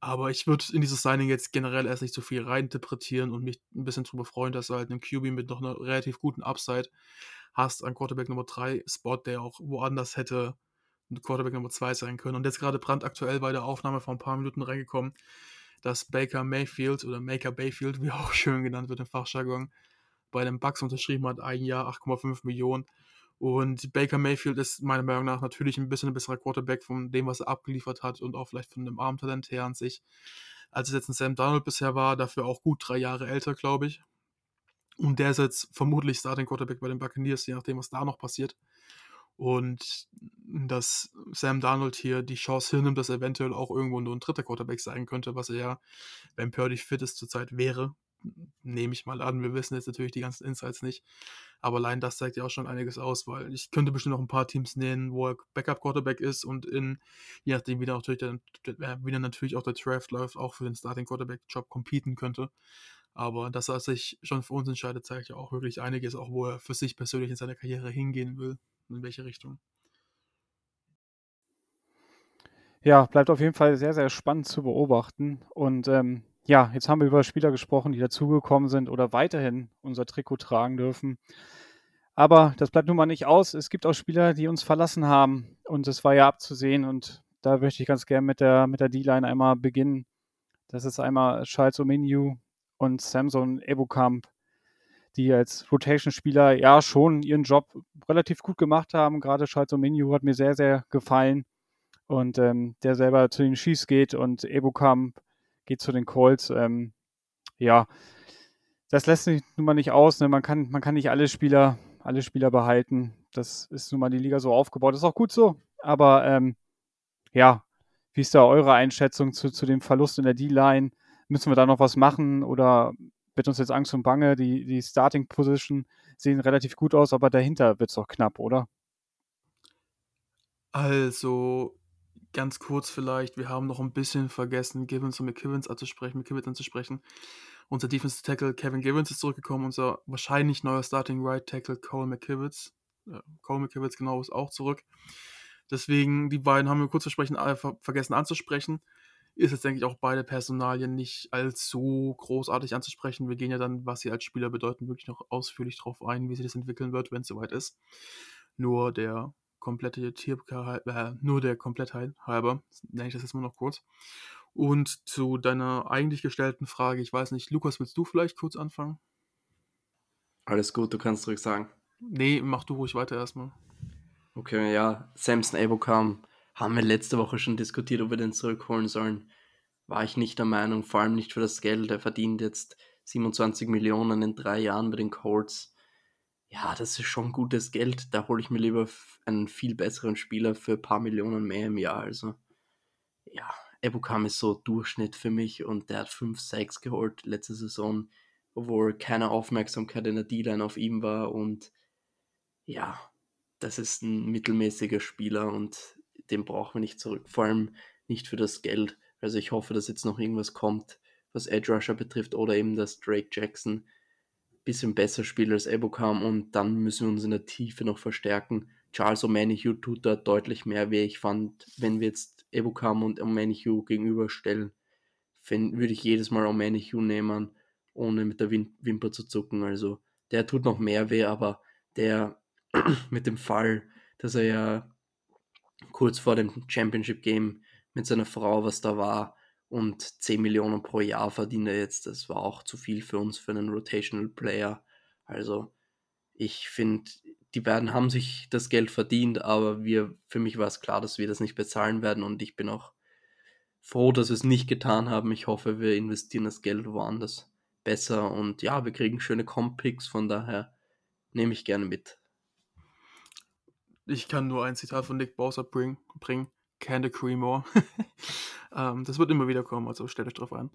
Aber ich würde in dieses Signing jetzt generell erst nicht so viel reininterpretieren und mich ein bisschen drüber freuen, dass du halt einen QB mit noch einer relativ guten Upside hast an Quarterback Nummer 3 Spot, der auch woanders hätte Quarterback Nummer 2 sein können. Und jetzt gerade brandaktuell bei der Aufnahme vor ein paar Minuten reingekommen, dass Baker Mayfield oder Maker Bayfield, wie auch <laughs> schön genannt wird im Fachjargon, bei den Bucks unterschrieben hat, ein Jahr 8,5 Millionen. Und Baker Mayfield ist meiner Meinung nach natürlich ein bisschen ein besserer Quarterback von dem, was er abgeliefert hat und auch vielleicht von dem Armtalent her an sich, als es jetzt ein Sam Donald bisher war, dafür auch gut drei Jahre älter, glaube ich. Und der ist jetzt vermutlich Starting Quarterback bei den Buccaneers, je nachdem, was da noch passiert. Und dass Sam Darnold hier die Chance hinnimmt, dass er eventuell auch irgendwo nur ein dritter Quarterback sein könnte, was er ja, wenn Purdy fit ist, zurzeit wäre, nehme ich mal an. Wir wissen jetzt natürlich die ganzen Insights nicht. Aber allein das zeigt ja auch schon einiges aus, weil ich könnte bestimmt noch ein paar Teams nennen, wo er Backup-Quarterback ist und in, je nachdem, wie dann natürlich, natürlich auch der Draft läuft, auch für den Starting-Quarterback-Job competen könnte. Aber dass er sich schon für uns entscheidet, zeigt ja auch wirklich einiges, auch wo er für sich persönlich in seiner Karriere hingehen will in welche Richtung. Ja, bleibt auf jeden Fall sehr, sehr spannend zu beobachten. Und ähm, ja, jetzt haben wir über Spieler gesprochen, die dazugekommen sind oder weiterhin unser Trikot tragen dürfen. Aber das bleibt nun mal nicht aus. Es gibt auch Spieler, die uns verlassen haben. Und das war ja abzusehen. Und da möchte ich ganz gerne mit der, mit der D-Line einmal beginnen. Das ist einmal Charles Omeniu und Samson Ebukamp die als Rotation-Spieler ja schon ihren Job relativ gut gemacht haben. Gerade Schalz Menu hat mir sehr, sehr gefallen. und ähm, der selber zu den Chiefs geht und Ebukam geht zu den Colts. Ähm, ja, das lässt sich nun mal nicht aus. Ne? Man, kann, man kann nicht alle Spieler, alle Spieler behalten. Das ist nun mal die Liga so aufgebaut. Ist auch gut so. Aber ähm, ja, wie ist da eure Einschätzung zu, zu dem Verlust in der D-Line? Müssen wir da noch was machen oder wird uns jetzt Angst und Bange? Die, die Starting Position sehen relativ gut aus, aber dahinter wird es auch knapp, oder? Also, ganz kurz vielleicht, wir haben noch ein bisschen vergessen, Givens und McKivens anzusprechen, McKivens anzusprechen. Unser Defensive Tackle Kevin Givens ist zurückgekommen, unser wahrscheinlich neuer Starting Right Tackle Cole McKivitz, äh, Cole McKivitz genau ist auch zurück. Deswegen, die beiden haben wir kurz versprechen, äh, vergessen anzusprechen. Ist jetzt, denke ich, auch beide Personalien nicht allzu großartig anzusprechen. Wir gehen ja dann, was sie als Spieler bedeuten, wirklich noch ausführlich drauf ein, wie sich das entwickeln wird, wenn es soweit ist. Nur der komplette Tier, äh, nur der Komplettheit halber, nenne ich das jetzt mal noch kurz. Und zu deiner eigentlich gestellten Frage, ich weiß nicht, Lukas, willst du vielleicht kurz anfangen? Alles gut, du kannst ruhig sagen. Nee, mach du ruhig weiter erstmal. Okay, ja, Samson Abokam haben wir letzte Woche schon diskutiert, ob wir den zurückholen sollen. War ich nicht der Meinung, vor allem nicht für das Geld. Er verdient jetzt 27 Millionen in drei Jahren bei den Colts ja, das ist schon gutes Geld. Da hole ich mir lieber einen viel besseren Spieler für ein paar Millionen mehr im Jahr. Also, ja, Ebukam ist so Durchschnitt für mich und der hat 5 6 geholt letzte Saison, obwohl keine Aufmerksamkeit in der D-Line auf ihm war und ja, das ist ein mittelmäßiger Spieler und den brauchen wir nicht zurück. Vor allem nicht für das Geld. Also ich hoffe, dass jetzt noch irgendwas kommt, was Edge Rusher betrifft oder eben dass Drake Jackson bisschen besser spielt als Ebokam und dann müssen wir uns in der Tiefe noch verstärken. Charles O'Manihu tut da deutlich mehr weh. Ich fand, wenn wir jetzt Ebokam und O'Manihu gegenüberstellen, würde ich jedes Mal O'Manihu nehmen, ohne mit der Wim Wimper zu zucken. Also der tut noch mehr weh, aber der <clears throat> mit dem Fall, dass er ja kurz vor dem Championship Game mit seiner Frau, was da war, und 10 Millionen pro Jahr verdient er jetzt. Das war auch zu viel für uns, für einen Rotational Player. Also ich finde, die beiden haben sich das Geld verdient, aber wir, für mich war es klar, dass wir das nicht bezahlen werden und ich bin auch froh, dass wir es nicht getan haben. Ich hoffe, wir investieren das Geld woanders besser und ja, wir kriegen schöne Comp-Picks, von daher nehme ich gerne mit. Ich kann nur ein Zitat von Nick Bowser bringen. bringen. Can the cream more. <laughs> ähm, das wird immer wieder kommen, also stellt euch drauf ein.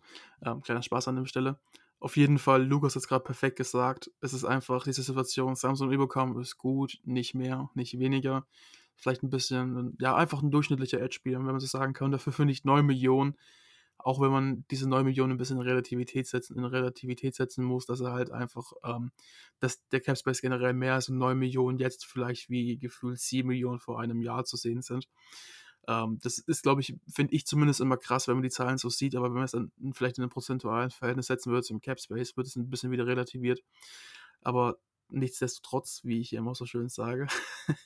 Ähm, kleiner Spaß an der Stelle. Auf jeden Fall, Lukas hat es gerade perfekt gesagt. Es ist einfach diese Situation, Samsung überkommen ist gut, nicht mehr, nicht weniger. Vielleicht ein bisschen, ja, einfach ein durchschnittlicher Edge-Spieler, wenn man so sagen kann. Dafür finde ich 9 Millionen, auch wenn man diese 9 Millionen ein bisschen in Relativität setzen, in Relativität setzen muss, dass er halt einfach, ähm, dass der Capspace generell mehr als 9 Millionen jetzt vielleicht wie gefühlt 7 Millionen vor einem Jahr zu sehen sind. Ähm, das ist, glaube ich, finde ich zumindest immer krass, wenn man die Zahlen so sieht, aber wenn man es dann vielleicht in ein prozentualen Verhältnis setzen würde zum Cap Space, wird es ein bisschen wieder relativiert. Aber nichtsdestotrotz, wie ich immer so schön sage, <laughs>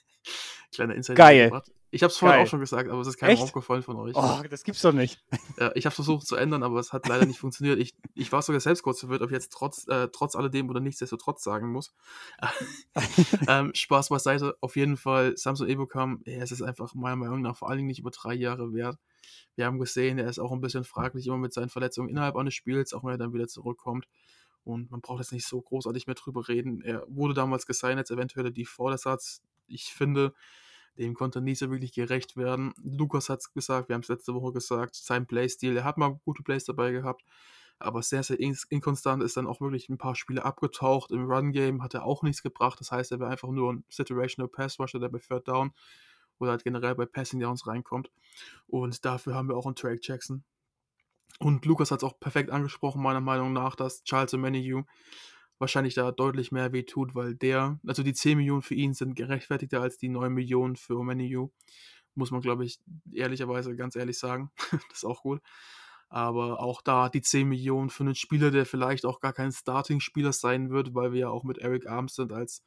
kleiner Insider. Geil. Ich habe es vorhin auch schon gesagt, aber es ist keinem aufgefallen von euch. Oh, das gibt's doch nicht. Ja, ich habe versucht zu ändern, aber es hat leider nicht funktioniert. Ich, ich war sogar selbst kurz verwirrt, ob ich jetzt trotz, äh, trotz alledem oder nichtsdestotrotz sagen muss. <laughs> ähm, Spaß beiseite. Auf jeden Fall, Samsung Ebocam, ja, es ist einfach meiner Meinung nach vor allen Dingen nicht über drei Jahre wert. Wir haben gesehen, er ist auch ein bisschen fraglich immer mit seinen Verletzungen innerhalb eines Spiels, auch wenn er dann wieder zurückkommt. Und man braucht jetzt nicht so großartig mehr drüber reden. Er wurde damals gesigned als eventuell die Vordersatz. Ich finde, dem konnte nicht so wirklich gerecht werden. Lukas hat es gesagt, wir haben es letzte Woche gesagt, sein Playstil, er hat mal gute Plays dabei gehabt, aber sehr, sehr inkonstant ist dann auch wirklich ein paar Spiele abgetaucht. Im Run-Game hat er auch nichts gebracht, das heißt, er wäre einfach nur ein Situational Pass-Rusher, der bei Third Down oder halt generell bei Passing Downs reinkommt. Und dafür haben wir auch einen Drake Jackson. Und Lukas hat es auch perfekt angesprochen, meiner Meinung nach, dass Charles Omenihu wahrscheinlich da deutlich mehr wehtut, weil der, also die 10 Millionen für ihn sind gerechtfertigter als die 9 Millionen für Omeniu. Muss man, glaube ich, ehrlicherweise ganz ehrlich sagen. <laughs> das ist auch gut. Aber auch da die 10 Millionen für einen Spieler, der vielleicht auch gar kein Starting-Spieler sein wird, weil wir ja auch mit Eric Armstead als,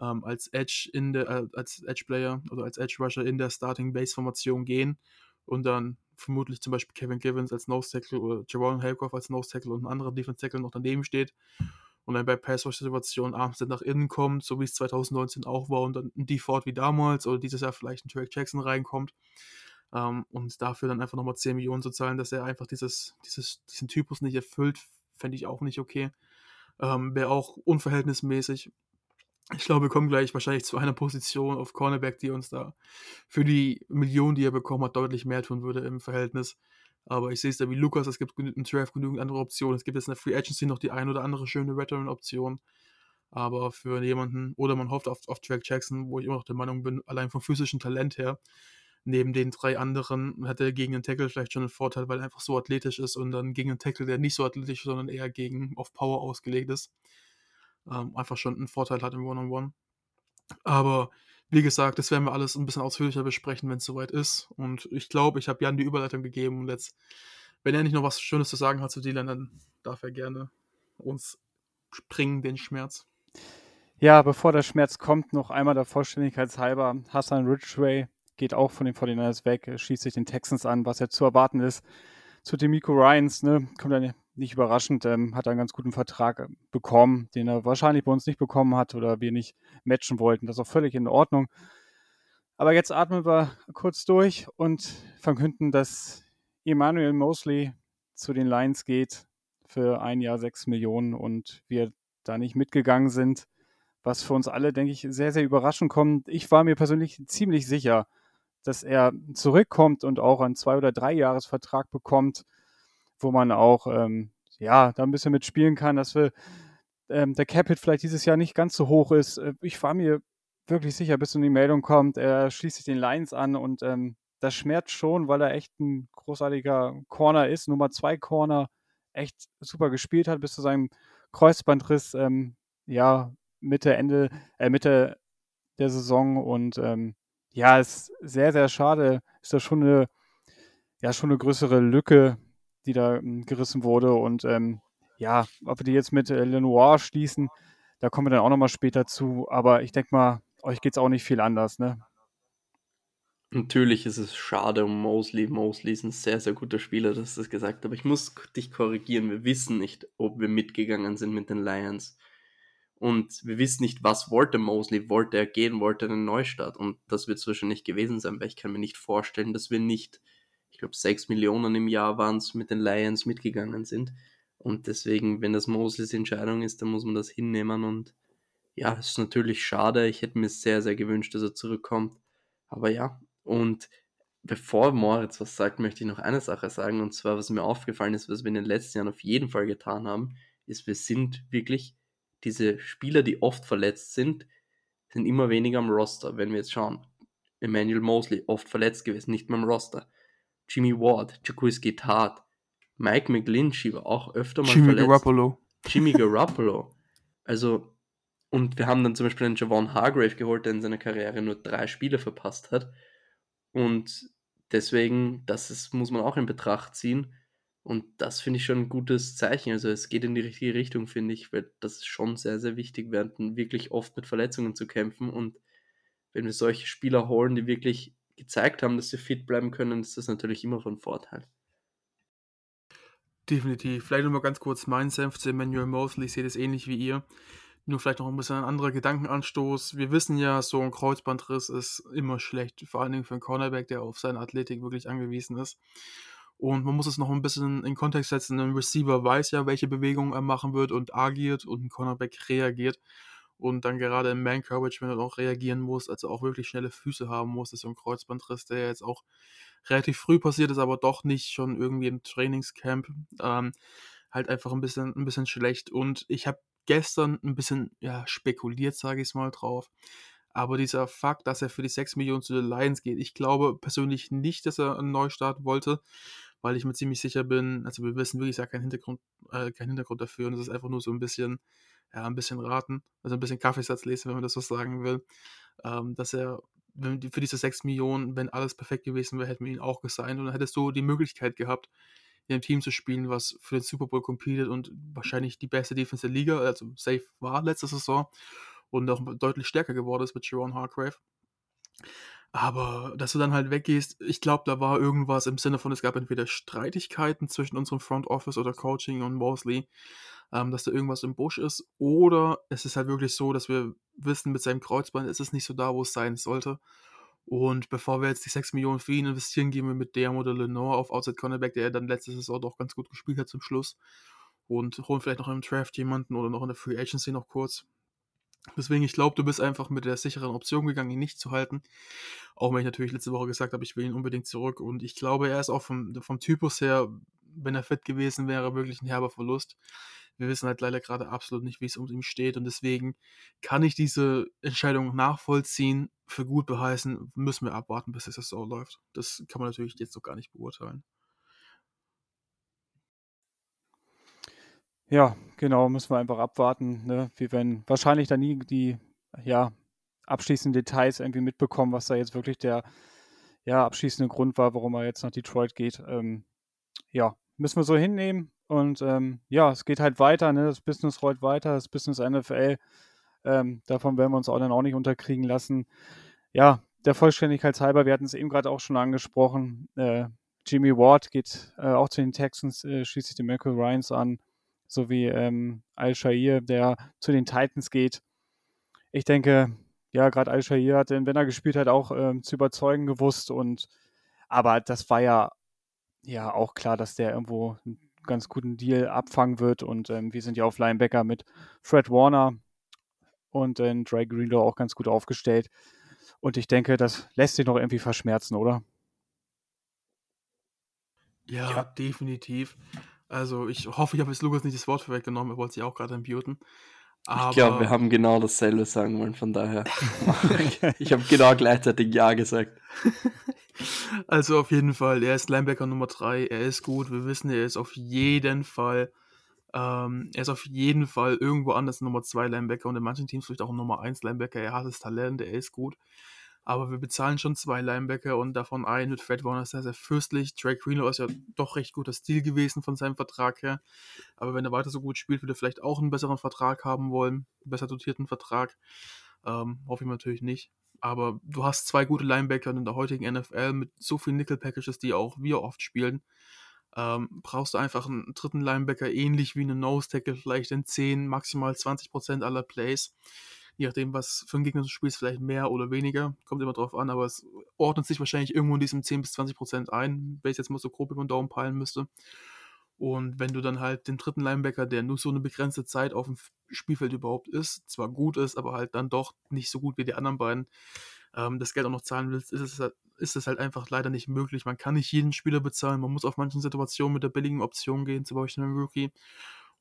ähm, als Edge in der, äh, als Edge-Player oder als Edge-Rusher in der Starting-Base-Formation gehen und dann vermutlich zum Beispiel Kevin Givens als Nose-Tackle oder Jerome Helkoff als Nose-Tackle und ein anderer Defense-Tackle noch daneben steht und dann bei Passwash-Situationen abends dann nach innen kommt, so wie es 2019 auch war und dann ein Default wie damals oder dieses Jahr vielleicht ein Track Jackson reinkommt. Ähm, und dafür dann einfach nochmal 10 Millionen zu zahlen, dass er einfach dieses, dieses, diesen Typus nicht erfüllt, fände ich auch nicht okay. Ähm, Wäre auch unverhältnismäßig. Ich glaube, wir kommen gleich wahrscheinlich zu einer Position auf Cornerback, die uns da für die Millionen, die er bekommen hat, deutlich mehr tun würde im Verhältnis. Aber ich sehe es da wie Lukas, es gibt im Draft genügend andere Optionen. Es gibt jetzt in der Free Agency noch die ein oder andere schöne Veteran-Option. Aber für jemanden, oder man hofft auf, auf Jack Jackson, wo ich immer noch der Meinung bin, allein vom physischen Talent her, neben den drei anderen, hat er gegen den Tackle vielleicht schon einen Vorteil, weil er einfach so athletisch ist und dann gegen einen Tackle, der nicht so athletisch ist, sondern eher gegen auf Power ausgelegt ist, ähm, einfach schon einen Vorteil hat im One-on-One. -on -One. Aber wie gesagt, das werden wir alles ein bisschen ausführlicher besprechen, wenn es soweit ist. Und ich glaube, ich habe Jan die Überleitung gegeben und jetzt, wenn er nicht noch was Schönes zu sagen hat zu Dylan, dann darf er gerne uns springen, den Schmerz. Ja, bevor der Schmerz kommt, noch einmal der Vollständigkeit halber. Hassan Ridgway geht auch von den 49ers weg, schießt sich den Texans an, was ja zu erwarten ist. Zu Demico Ryans, ne, kommt er nicht überraschend, ähm, hat einen ganz guten Vertrag äh, bekommen, den er wahrscheinlich bei uns nicht bekommen hat oder wir nicht matchen wollten. Das ist auch völlig in Ordnung. Aber jetzt atmen wir kurz durch und verkünden, dass Emmanuel Mosley zu den Lions geht für ein Jahr sechs Millionen und wir da nicht mitgegangen sind was für uns alle, denke ich, sehr, sehr überraschend kommt. Ich war mir persönlich ziemlich sicher, dass er zurückkommt und auch einen Zwei- oder Drei-Jahres-Vertrag bekommt, wo man auch, ähm, ja, da ein bisschen mitspielen kann, dass wir ähm, der Capit vielleicht dieses Jahr nicht ganz so hoch ist. Äh, ich war mir wirklich sicher, bis in die Meldung kommt, er schließt sich den Lions an und ähm, das schmerzt schon, weil er echt ein großartiger Corner ist, Nummer zwei Corner, echt super gespielt hat bis zu seinem Kreuzbandriss. Ähm, ja, Mitte, Ende, äh, Mitte der Saison und ähm, ja, ist sehr, sehr schade. Ist da schon eine, ja, schon eine größere Lücke, die da ähm, gerissen wurde und ähm, ja, ob wir die jetzt mit äh, Lenoir schließen, da kommen wir dann auch nochmal später zu, aber ich denke mal, euch geht es auch nicht viel anders, ne? Natürlich ist es schade um Mosley. Mosley ist ein sehr, sehr guter Spieler, das ist gesagt. Aber ich muss dich korrigieren. Wir wissen nicht, ob wir mitgegangen sind mit den Lions. Und wir wissen nicht, was wollte Mosley. Wollte er gehen, wollte er einen Neustart? Und das wird es wahrscheinlich gewesen sein, weil ich kann mir nicht vorstellen, dass wir nicht, ich glaube, 6 Millionen im Jahr waren es, mit den Lions mitgegangen sind. Und deswegen, wenn das Mosleys Entscheidung ist, dann muss man das hinnehmen. Und ja, ist natürlich schade. Ich hätte mir sehr, sehr gewünscht, dass er zurückkommt. Aber ja, und bevor Moritz was sagt, möchte ich noch eine Sache sagen. Und zwar, was mir aufgefallen ist, was wir in den letzten Jahren auf jeden Fall getan haben, ist, wir sind wirklich diese Spieler, die oft verletzt sind, sind immer weniger am Roster. Wenn wir jetzt schauen, Emmanuel Mosley, oft verletzt gewesen, nicht mehr am Roster. Jimmy Ward, Jaquiski Tart, Mike McGlinchey war auch öfter mal Jimmy verletzt. Garoppolo. Jimmy <laughs> Garoppolo. Also, und wir haben dann zum Beispiel einen Javon Hargrave geholt, der in seiner Karriere nur drei Spiele verpasst hat. Und deswegen, das ist, muss man auch in Betracht ziehen. Und das finde ich schon ein gutes Zeichen. Also es geht in die richtige Richtung, finde ich, weil das ist schon sehr, sehr wichtig. Hatten wirklich oft mit Verletzungen zu kämpfen. Und wenn wir solche Spieler holen, die wirklich gezeigt haben, dass sie fit bleiben können, ist das natürlich immer von Vorteil. Definitiv. Vielleicht nochmal ganz kurz mein Senf zu Emmanuel Mosley. Ich sehe das ähnlich wie ihr. Nur vielleicht noch ein bisschen ein anderer Gedankenanstoß. Wir wissen ja, so ein Kreuzbandriss ist immer schlecht, vor allen Dingen für einen Cornerback, der auf seine Athletik wirklich angewiesen ist. Und man muss es noch ein bisschen in Kontext setzen. Ein Receiver weiß ja, welche Bewegungen er machen wird und agiert und ein Cornerback reagiert. Und dann gerade im Man-Coverage, wenn er auch reagieren muss, also auch wirklich schnelle Füße haben muss, das ist so ein Kreuzbandriss, der jetzt auch relativ früh passiert ist, aber doch nicht schon irgendwie im Trainingscamp. Ähm, halt einfach ein bisschen, ein bisschen schlecht. Und ich habe gestern ein bisschen ja, spekuliert, sage ich es mal drauf. Aber dieser Fakt, dass er für die 6 Millionen zu den Lions geht, ich glaube persönlich nicht, dass er einen Neustart wollte, weil ich mir ziemlich sicher bin, also wir wissen wirklich ja keinen Hintergrund, äh, keinen Hintergrund dafür und es ist einfach nur so ein bisschen, ja, ein bisschen raten, also ein bisschen Kaffeesatz lesen, wenn man das so sagen will, ähm, dass er für diese 6 Millionen, wenn alles perfekt gewesen wäre, hätten wir ihn auch gesigned und dann hättest du die Möglichkeit gehabt, in einem Team zu spielen, was für den Super Bowl competet und wahrscheinlich die beste Defense der Liga, also safe war letzte Saison und auch deutlich stärker geworden ist mit Sharon Hargrave. Aber dass du dann halt weggehst, ich glaube, da war irgendwas im Sinne von, es gab entweder Streitigkeiten zwischen unserem Front Office oder Coaching und Mosley, ähm, dass da irgendwas im Busch ist. Oder es ist halt wirklich so, dass wir wissen, mit seinem Kreuzband ist es nicht so da, wo es sein sollte. Und bevor wir jetzt die 6 Millionen für ihn investieren, gehen wir mit Deam oder Lenore auf Outside Cornerback, der dann letzte Saison doch ganz gut gespielt hat zum Schluss. Und holen vielleicht noch im Draft jemanden oder noch in der Free Agency noch kurz. Deswegen, ich glaube, du bist einfach mit der sicheren Option gegangen, ihn nicht zu halten. Auch wenn ich natürlich letzte Woche gesagt habe, ich will ihn unbedingt zurück. Und ich glaube, er ist auch vom, vom Typus her, wenn er fit gewesen wäre, wirklich ein herber Verlust. Wir wissen halt leider gerade absolut nicht, wie es um ihn steht. Und deswegen kann ich diese Entscheidung nachvollziehen, für gut beheißen, müssen wir abwarten, bis es so läuft. Das kann man natürlich jetzt noch gar nicht beurteilen. Ja, genau, müssen wir einfach abwarten. Ne? Wir werden wahrscheinlich da nie die ja, abschließenden Details irgendwie mitbekommen, was da jetzt wirklich der ja, abschließende Grund war, warum er jetzt nach Detroit geht. Ähm, ja, müssen wir so hinnehmen. Und ähm, ja, es geht halt weiter, ne? das Business rollt weiter, das Business NFL. Ähm, davon werden wir uns auch dann auch nicht unterkriegen lassen. Ja, der Vollständigkeit halber, wir hatten es eben gerade auch schon angesprochen, äh, Jimmy Ward geht äh, auch zu den Texans, äh, schließt sich den Michael Ryans an sowie ähm, Al-Shair, der zu den Titans geht. Ich denke, ja, gerade Al-Shair hat, wenn er gespielt hat, auch ähm, zu überzeugen gewusst. Und aber das war ja, ja auch klar, dass der irgendwo einen ganz guten Deal abfangen wird. Und ähm, wir sind ja auf Linebacker mit Fred Warner und äh, Dre Greenlaw auch ganz gut aufgestellt. Und ich denke, das lässt sich noch irgendwie verschmerzen, oder? Ja, ja. definitiv. Also ich hoffe, ich habe jetzt Lukas nicht das Wort vorweggenommen, er wollte sich auch gerade entmuten. Aber... Ich glaube, wir haben genau dasselbe sagen wollen, von daher. <laughs> ich habe genau gleichzeitig Ja gesagt. <laughs> Also auf jeden Fall, er ist Linebacker Nummer 3, er ist gut, wir wissen, er ist auf jeden Fall, ähm, er ist auf jeden Fall irgendwo anders Nummer 2 Linebacker und in manchen Teams vielleicht auch Nummer 1 Linebacker, er hat das Talent, er ist gut. Aber wir bezahlen schon zwei Linebacker und davon einen mit Fred Warner sehr, sehr fürstlich. Drake Greenlaw ist ja doch recht guter Stil gewesen von seinem Vertrag her. Aber wenn er weiter so gut spielt, würde er vielleicht auch einen besseren Vertrag haben wollen. Einen besser dotierten Vertrag. Ähm, hoffe ich natürlich nicht. Aber du hast zwei gute Linebacker in der heutigen NFL mit so vielen Nickel-Packages, die auch wir oft spielen. Ähm, brauchst du einfach einen dritten Linebacker, ähnlich wie einen Nose-Tackle, vielleicht in 10, maximal 20% aller Plays je nachdem, was für ein Gegner du spielst, vielleicht mehr oder weniger, kommt immer drauf an, aber es ordnet sich wahrscheinlich irgendwo in diesem 10 bis 20 Prozent ein, wenn ich jetzt mal so grob über den Daumen peilen müsste. Und wenn du dann halt den dritten Linebacker, der nur so eine begrenzte Zeit auf dem Spielfeld überhaupt ist, zwar gut ist, aber halt dann doch nicht so gut wie die anderen beiden, ähm, das Geld auch noch zahlen willst, ist es, halt, ist es halt einfach leider nicht möglich. Man kann nicht jeden Spieler bezahlen, man muss auf manchen Situationen mit der billigen Option gehen, zum Beispiel einem Rookie.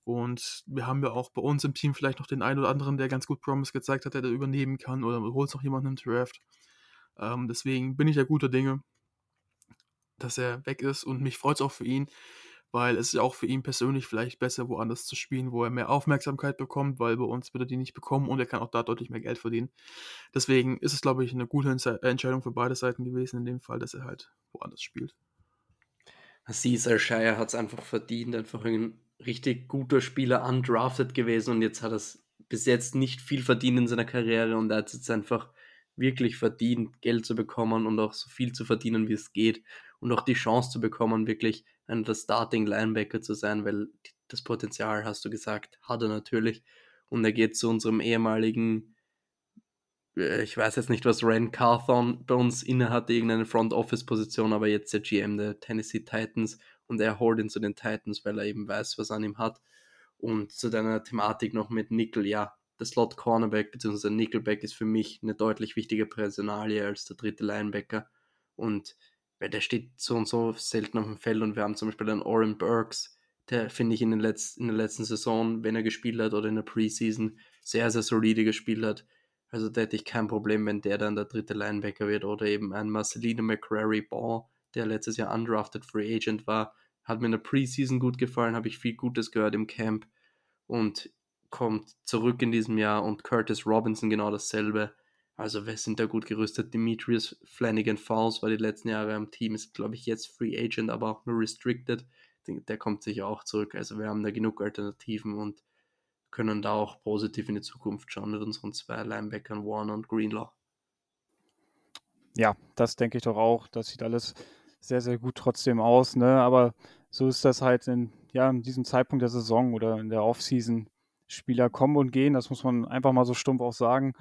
Und wir haben ja auch bei uns im Team vielleicht noch den einen oder anderen, der ganz gut Promise gezeigt hat, der da übernehmen kann oder holt noch jemanden im Draft. Ähm, deswegen bin ich ja guter Dinge, dass er weg ist und mich freut es auch für ihn, weil es ist ja auch für ihn persönlich vielleicht besser, woanders zu spielen, wo er mehr Aufmerksamkeit bekommt, weil bei uns wird er die nicht bekommen und er kann auch da deutlich mehr Geld verdienen. Deswegen ist es, glaube ich, eine gute Entscheidung für beide Seiten gewesen, in dem Fall, dass er halt woanders spielt. Caesar Shire hat es einfach verdient, einfach ein richtig guter Spieler undrafted gewesen und jetzt hat er bis jetzt nicht viel verdient in seiner Karriere und er hat jetzt einfach wirklich verdient, Geld zu bekommen und auch so viel zu verdienen, wie es geht und auch die Chance zu bekommen, wirklich einer der Starting Linebacker zu sein, weil das Potenzial, hast du gesagt, hat er natürlich und er geht zu unserem ehemaligen äh, ich weiß jetzt nicht, was Ren Carthon bei uns innehatte, irgendeine Front Office Position, aber jetzt der GM der Tennessee Titans und er holt ihn zu den Titans, weil er eben weiß, was an ihm hat. Und zu deiner Thematik noch mit Nickel, ja, der Slot Cornerback bzw. Nickelback ist für mich eine deutlich wichtige Personalie als der dritte Linebacker. Und weil der steht so und so selten auf dem Feld und wir haben zum Beispiel einen Oren Burks, der finde ich in, den Letz-, in der letzten Saison, wenn er gespielt hat oder in der Preseason, sehr, sehr solide gespielt hat. Also da hätte ich kein Problem, wenn der dann der dritte Linebacker wird oder eben ein Marcelino McCrary Ball, der letztes Jahr undrafted Free Agent war, hat mir in der Preseason gut gefallen, habe ich viel Gutes gehört im Camp und kommt zurück in diesem Jahr und Curtis Robinson genau dasselbe. Also wir sind da gut gerüstet. Demetrius Flanagan Falls war die letzten Jahre am Team, ist glaube ich jetzt Free Agent, aber auch nur Restricted. Der kommt sicher auch zurück. Also wir haben da genug Alternativen und können da auch positiv in die Zukunft schauen mit unseren zwei Linebackern Warner und Greenlaw. Ja, das denke ich doch auch. Das sieht alles sehr, sehr gut trotzdem aus. Ne? Aber so ist das halt in, ja, in diesem Zeitpunkt der Saison oder in der Offseason. Spieler kommen und gehen, das muss man einfach mal so stumpf auch sagen.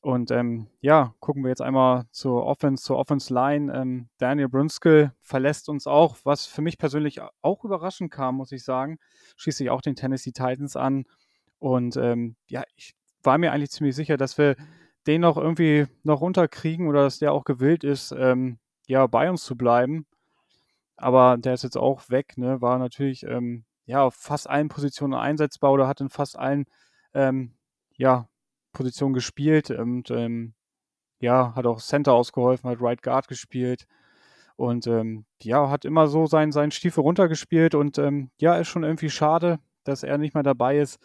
Und ähm, ja, gucken wir jetzt einmal zur Offense, zur Offense Line. Ähm, Daniel Brunskill verlässt uns auch, was für mich persönlich auch überraschend kam, muss ich sagen. Schließlich auch den Tennessee Titans an. Und ähm, ja, ich war mir eigentlich ziemlich sicher, dass wir den noch irgendwie noch runterkriegen oder dass der auch gewillt ist, ähm, ja, bei uns zu bleiben. Aber der ist jetzt auch weg, ne? War natürlich ähm, ja auf fast allen Positionen einsetzbar oder hat in fast allen ähm, ja, Positionen gespielt und ähm, ja, hat auch Center ausgeholfen, hat Right Guard gespielt und ähm, ja, hat immer so seinen, seinen Stiefel runtergespielt und ähm, ja, ist schon irgendwie schade, dass er nicht mehr dabei ist.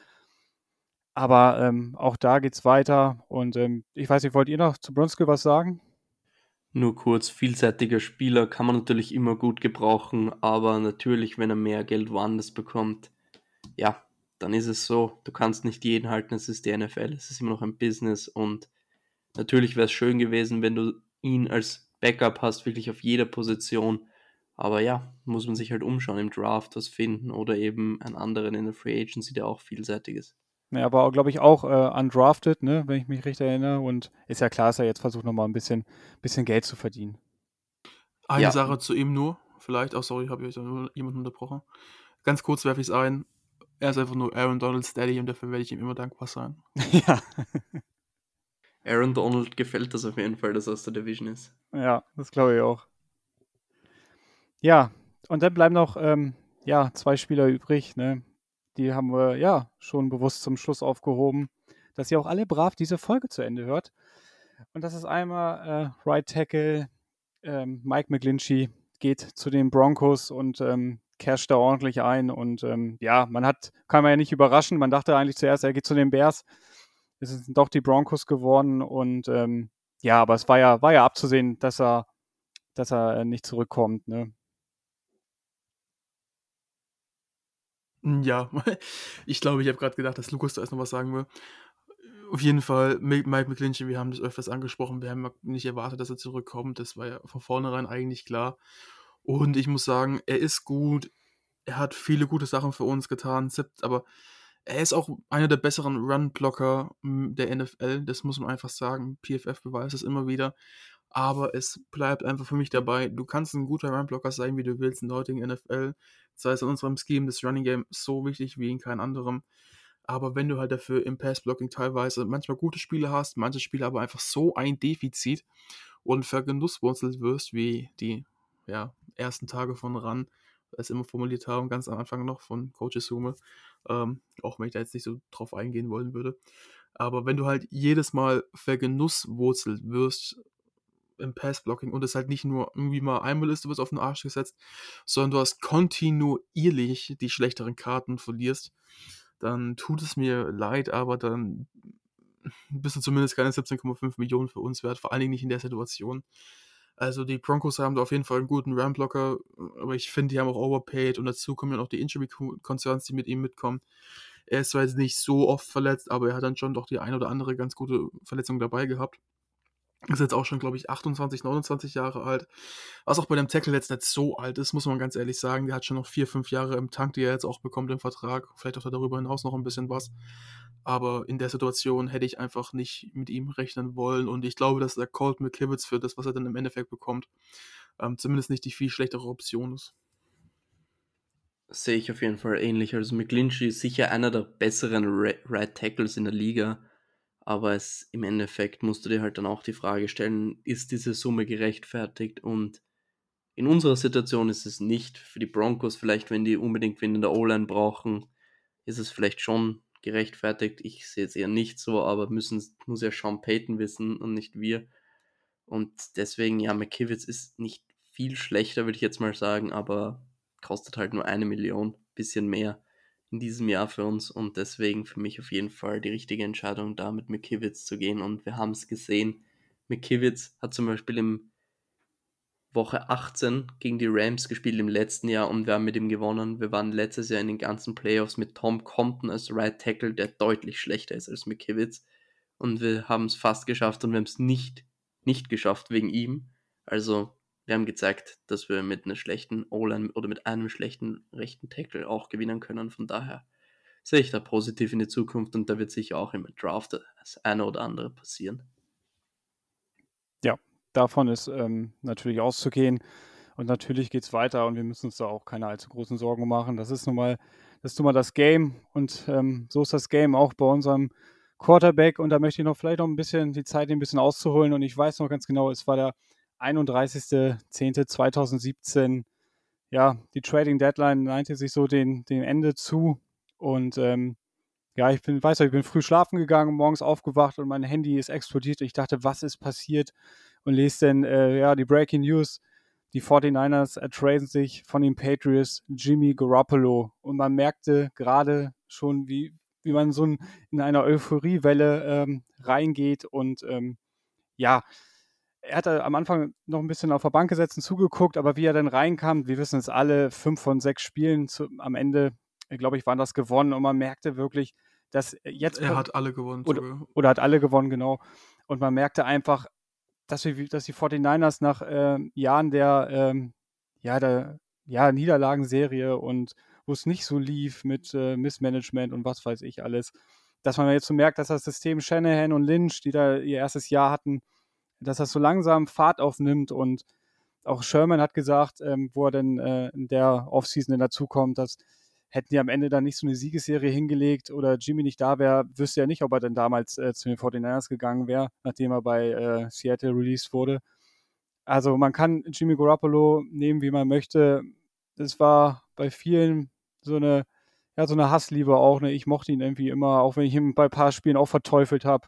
Aber ähm, auch da geht's weiter und ich weiß nicht, wollt ihr noch zu Brunskill was sagen? Nur kurz, vielseitiger Spieler kann man natürlich immer gut gebrauchen, aber natürlich, wenn er mehr Geld woanders bekommt, ja, dann ist es so, du kannst nicht jeden halten, es ist die NFL, es ist immer noch ein Business und natürlich wäre es schön gewesen, wenn du ihn als Backup hast, wirklich auf jeder Position. Aber ja, muss man sich halt umschauen im Draft, was finden oder eben einen anderen in der Free Agency, der auch vielseitig ist. Ja, war, glaube ich, auch äh, undrafted, ne, wenn ich mich richtig erinnere. Und ist ja klar, dass er jetzt versucht, nochmal ein bisschen, bisschen Geld zu verdienen. Eine ja. Sache zu ihm nur, vielleicht, auch oh, sorry, habe ich jemanden unterbrochen. Ganz kurz werfe ich es ein. Er ist einfach nur Aaron Donald's Daddy und dafür werde ich ihm immer dankbar sein. <laughs> ja. Aaron Donald gefällt das auf jeden Fall, dass er aus der Division ist. Ja, das glaube ich auch. Ja, und dann bleiben noch ähm, ja, zwei Spieler übrig, ne? Die haben wir ja schon bewusst zum Schluss aufgehoben, dass ihr auch alle brav diese Folge zu Ende hört. Und das ist einmal äh, Right Tackle ähm, Mike McGlinchey geht zu den Broncos und ähm, casht da ordentlich ein. Und ähm, ja, man hat, kann man ja nicht überraschen. Man dachte eigentlich zuerst, er geht zu den Bears. Es sind doch die Broncos geworden. Und ähm, ja, aber es war ja, war ja abzusehen, dass er, dass er äh, nicht zurückkommt. Ne? Ja, <laughs> ich glaube, ich habe gerade gedacht, dass Lukas da erst noch was sagen will. Auf jeden Fall, Mike McClinchy, wir haben das öfters angesprochen, wir haben nicht erwartet, dass er zurückkommt. Das war ja von vornherein eigentlich klar. Und ich muss sagen, er ist gut. Er hat viele gute Sachen für uns getan, aber er ist auch einer der besseren Run-Blocker hm, der NFL. Das muss man einfach sagen. PFF beweist es immer wieder. Aber es bleibt einfach für mich dabei. Du kannst ein guter Run-Blocker sein, wie du willst in der heutigen NFL sei es in unserem Scheme das Running Game so wichtig wie in keinem anderen. Aber wenn du halt dafür im Pass-Blocking teilweise manchmal gute Spiele hast, manche Spiele aber einfach so ein Defizit und vergenusswurzelt wirst, wie die ja, ersten Tage von RAN, es immer formuliert haben, ganz am Anfang noch von Coaches Hume, ähm, auch wenn ich da jetzt nicht so drauf eingehen wollen würde. Aber wenn du halt jedes Mal vergenusswurzelt wirst im Passblocking und es halt nicht nur irgendwie mal einmal ist, du wirst auf den Arsch gesetzt, sondern du hast kontinuierlich die schlechteren Karten verlierst, dann tut es mir leid, aber dann bist du zumindest keine 17,5 Millionen für uns wert, vor allen Dingen nicht in der Situation. Also die Broncos haben da auf jeden Fall einen guten Ramblocker, aber ich finde, die haben auch overpaid und dazu kommen ja noch die Injury-Concerns, die mit ihm mitkommen. Er ist zwar jetzt nicht so oft verletzt, aber er hat dann schon doch die ein oder andere ganz gute Verletzung dabei gehabt. Ist jetzt auch schon, glaube ich, 28, 29 Jahre alt. Was auch bei dem Tackle jetzt nicht so alt ist, muss man ganz ehrlich sagen. Der hat schon noch vier, fünf Jahre im Tank, die er jetzt auch bekommt im Vertrag. Vielleicht auch darüber hinaus noch ein bisschen was. Aber in der Situation hätte ich einfach nicht mit ihm rechnen wollen. Und ich glaube, dass der Colt McKivitz für das, was er dann im Endeffekt bekommt, ähm, zumindest nicht die viel schlechtere Option ist. Sehe ich auf jeden Fall ähnlich. Also McGlinchey ist sicher einer der besseren Right Tackles in der Liga aber es, im Endeffekt musst du dir halt dann auch die Frage stellen, ist diese Summe gerechtfertigt? Und in unserer Situation ist es nicht. Für die Broncos vielleicht, wenn die unbedingt wen in der O-Line brauchen, ist es vielleicht schon gerechtfertigt. Ich sehe es eher nicht so, aber müssen, muss ja Sean Payton wissen und nicht wir. Und deswegen, ja, McKivitz ist nicht viel schlechter, würde ich jetzt mal sagen, aber kostet halt nur eine Million, bisschen mehr in diesem Jahr für uns und deswegen für mich auf jeden Fall die richtige Entscheidung, da mit McKivitz zu gehen. Und wir haben es gesehen. McKivitz hat zum Beispiel im Woche 18 gegen die Rams gespielt im letzten Jahr und wir haben mit ihm gewonnen. Wir waren letztes Jahr in den ganzen Playoffs mit Tom Compton als Right Tackle, der deutlich schlechter ist als McKivitz. Und wir haben es fast geschafft und wir haben es nicht, nicht geschafft wegen ihm. Also wir haben gezeigt, dass wir mit einer schlechten O-Line oder mit einem schlechten rechten Tackle auch gewinnen können. Von daher sehe ich da positiv in die Zukunft und da wird sicher auch im Draft das eine oder andere passieren. davon ist ähm, natürlich auszugehen. Und natürlich geht es weiter und wir müssen uns da auch keine allzu großen Sorgen machen. Das ist nun mal das, ist nun mal das Game und ähm, so ist das Game auch bei unserem Quarterback. Und da möchte ich noch vielleicht noch ein bisschen die Zeit ein bisschen auszuholen. Und ich weiß noch ganz genau, es war der 31.10.2017. Ja, die Trading Deadline neigte sich so den, dem Ende zu. Und ähm, ja, ich bin, weiß ich bin früh schlafen gegangen, morgens aufgewacht und mein Handy ist explodiert. Ich dachte, was ist passiert? Und lese dann äh, ja die Breaking News die 49ers ertraden sich von den Patriots Jimmy Garoppolo. Und man merkte gerade schon, wie, wie man so in einer Euphoriewelle ähm, reingeht. Und ähm, ja, er hatte am Anfang noch ein bisschen auf der Bank gesetzt und zugeguckt, aber wie er dann reinkam, wir wissen es alle, fünf von sechs Spielen zu, am Ende, glaube ich, waren das gewonnen. Und man merkte wirklich, dass jetzt. Er hat alle gewonnen. Oder, oder hat alle gewonnen, genau. Und man merkte einfach, dass, wir, dass die 49ers nach äh, Jahren der, ähm, ja, der ja, Niederlagenserie und wo es nicht so lief mit äh, Missmanagement und was weiß ich alles, dass man jetzt so merkt, dass das System Shanahan und Lynch, die da ihr erstes Jahr hatten, dass das so langsam Fahrt aufnimmt und auch Sherman hat gesagt, ähm, wo er denn äh, in der Offseason dazukommt, dass hätten die am Ende dann nicht so eine Siegesserie hingelegt oder Jimmy nicht da wäre, wüsste er nicht, ob er denn damals äh, zu den 49ers gegangen wäre, nachdem er bei äh, Seattle released wurde. Also man kann Jimmy Garoppolo nehmen, wie man möchte. Das war bei vielen so eine, ja, so eine Hassliebe auch. Ne? Ich mochte ihn irgendwie immer, auch wenn ich ihn bei ein paar Spielen auch verteufelt habe.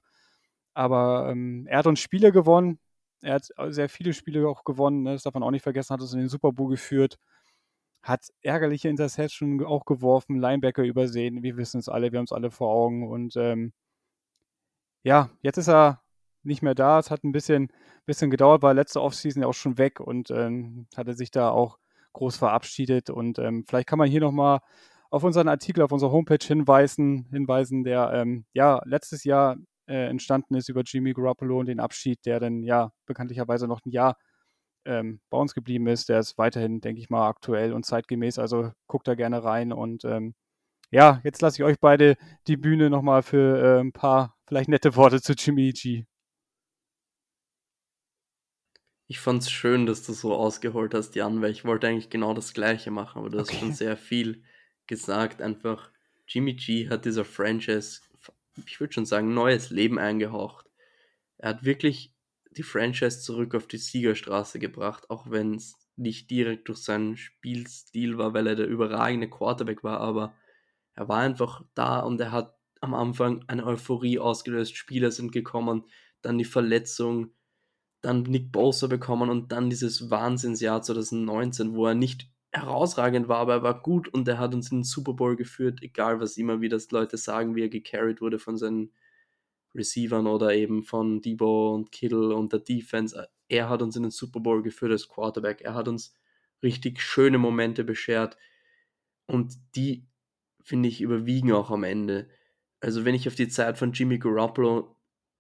Aber ähm, er hat uns Spiele gewonnen. Er hat sehr viele Spiele auch gewonnen. Ne? Das darf man auch nicht vergessen. Hat uns in den Super Bowl geführt hat ärgerliche Interception auch geworfen, Linebacker übersehen. Wir wissen es alle, wir haben es alle vor Augen. Und ähm, ja, jetzt ist er nicht mehr da. Es hat ein bisschen, bisschen gedauert, war letzte Offseason ja auch schon weg und ähm, hatte sich da auch groß verabschiedet. Und ähm, vielleicht kann man hier nochmal auf unseren Artikel, auf unsere Homepage hinweisen, hinweisen der ähm, ja letztes Jahr äh, entstanden ist über Jimmy Garoppolo und den Abschied, der dann ja bekanntlicherweise noch ein Jahr ähm, bei uns geblieben ist, der ist weiterhin, denke ich mal, aktuell und zeitgemäß. Also guckt da gerne rein. Und ähm, ja, jetzt lasse ich euch beide die Bühne nochmal für äh, ein paar vielleicht nette Worte zu Jimmy G. Ich fand es schön, dass du so ausgeholt hast, Jan, weil ich wollte eigentlich genau das Gleiche machen, aber du okay. hast schon sehr viel gesagt. Einfach, Jimmy G hat dieser Franchise, ich würde schon sagen, neues Leben eingehaucht. Er hat wirklich die Franchise zurück auf die Siegerstraße gebracht, auch wenn es nicht direkt durch seinen Spielstil war, weil er der überragende Quarterback war, aber er war einfach da und er hat am Anfang eine Euphorie ausgelöst. Spieler sind gekommen, dann die Verletzung, dann Nick Bosa bekommen und dann dieses Wahnsinnsjahr 2019, wo er nicht herausragend war, aber er war gut und er hat uns in den Super Bowl geführt, egal was immer wie das Leute sagen, wie er gecarried wurde von seinen Receivern oder eben von Debo und Kittle und der Defense. Er hat uns in den Super Bowl geführt als Quarterback. Er hat uns richtig schöne Momente beschert und die, finde ich, überwiegen auch am Ende. Also wenn ich auf die Zeit von Jimmy Garoppolo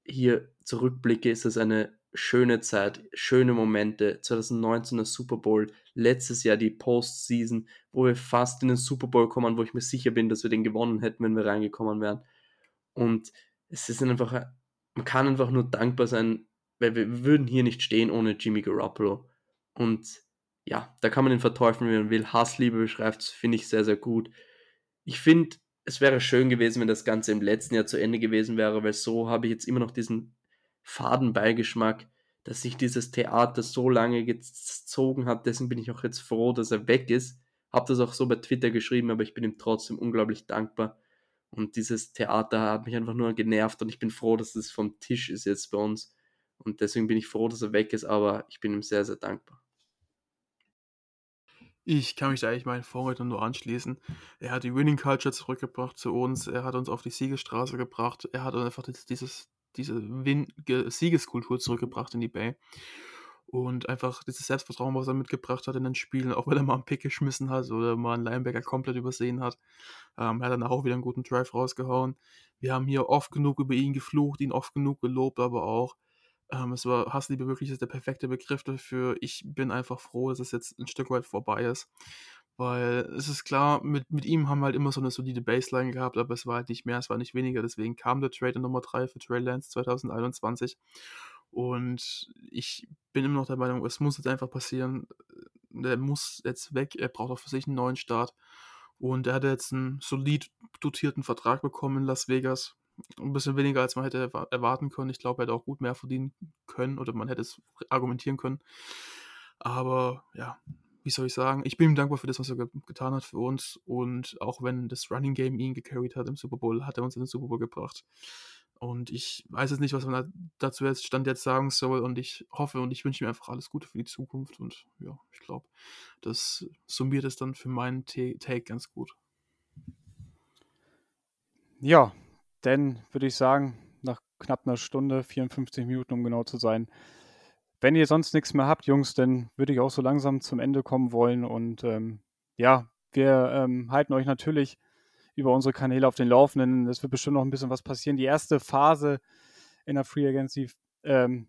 hier zurückblicke, ist das eine schöne Zeit, schöne Momente. 2019 er Super Bowl, letztes Jahr die Postseason, wo wir fast in den Super Bowl kommen, wo ich mir sicher bin, dass wir den gewonnen hätten, wenn wir reingekommen wären. Und es ist einfach, man kann einfach nur dankbar sein, weil wir würden hier nicht stehen ohne Jimmy Garoppolo. Und ja, da kann man ihn verteufeln, wie man will. Hassliebe beschreibt finde ich sehr, sehr gut. Ich finde, es wäre schön gewesen, wenn das Ganze im letzten Jahr zu Ende gewesen wäre, weil so habe ich jetzt immer noch diesen Fadenbeigeschmack, dass sich dieses Theater so lange gezogen hat. Deswegen bin ich auch jetzt froh, dass er weg ist. Habe das auch so bei Twitter geschrieben, aber ich bin ihm trotzdem unglaublich dankbar, und dieses Theater hat mich einfach nur genervt und ich bin froh, dass es vom Tisch ist jetzt bei uns. Und deswegen bin ich froh, dass er weg ist, aber ich bin ihm sehr, sehr dankbar. Ich kann mich da eigentlich meinen Vorrednern nur anschließen. Er hat die Winning Culture zurückgebracht zu uns, er hat uns auf die Siegesstraße gebracht, er hat einfach dieses, diese Win Siegeskultur zurückgebracht in die Bay. Und einfach dieses Selbstvertrauen, was er mitgebracht hat in den Spielen, auch wenn er mal einen Pick geschmissen hat oder mal einen Linebacker komplett übersehen hat. Ähm, er hat dann auch wieder einen guten Drive rausgehauen. Wir haben hier oft genug über ihn geflucht, ihn oft genug gelobt, aber auch, ähm, es war Hassliebe wirklich ist der perfekte Begriff dafür. Ich bin einfach froh, dass es jetzt ein Stück weit vorbei ist. Weil es ist klar, mit, mit ihm haben wir halt immer so eine solide Baseline gehabt, aber es war halt nicht mehr, es war nicht weniger. Deswegen kam der Trade Nummer 3 für Trey Lance 2021. Und ich bin immer noch der Meinung, es muss jetzt einfach passieren. Der muss jetzt weg. Er braucht auch für sich einen neuen Start. Und er hat jetzt einen solid dotierten Vertrag bekommen in Las Vegas. Ein bisschen weniger, als man hätte erwarten können. Ich glaube, er hätte auch gut mehr verdienen können oder man hätte es argumentieren können. Aber ja, wie soll ich sagen, ich bin ihm dankbar für das, was er ge getan hat für uns. Und auch wenn das Running Game ihn gecarried hat im Super Bowl, hat er uns in den Super Bowl gebracht. Und ich weiß jetzt nicht, was man dazu jetzt Stand jetzt sagen soll. Und ich hoffe und ich wünsche mir einfach alles Gute für die Zukunft. Und ja, ich glaube, das summiert es dann für meinen Take ganz gut. Ja, denn würde ich sagen, nach knapp einer Stunde, 54 Minuten, um genau zu sein, wenn ihr sonst nichts mehr habt, Jungs, dann würde ich auch so langsam zum Ende kommen wollen. Und ähm, ja, wir ähm, halten euch natürlich über unsere Kanäle auf den Laufenden. Es wird bestimmt noch ein bisschen was passieren. Die erste Phase in der Free Agency ähm,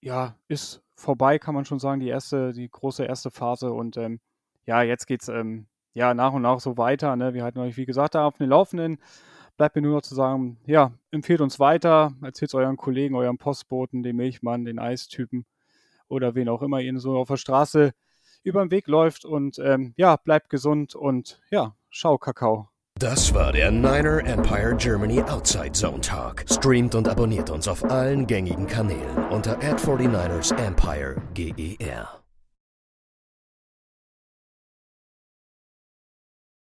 ja, ist vorbei, kann man schon sagen. Die erste, die große erste Phase. Und ähm, ja, jetzt geht's ähm, ja nach und nach so weiter. Ne? Wir halten euch, wie gesagt, da auf den Laufenden. Bleibt mir nur noch zu sagen, ja, empfehlt uns weiter, erzählt es euren Kollegen, eurem Postboten, dem Milchmann, den Eistypen oder wen auch immer ihr so auf der Straße über den Weg läuft. Und ähm, ja, bleibt gesund und ja, schau Kakao. Das war der Niner Empire Germany Outside Zone Talk. Streamt und abonniert uns auf allen gängigen Kanälen unter ad 49 ersempire GER.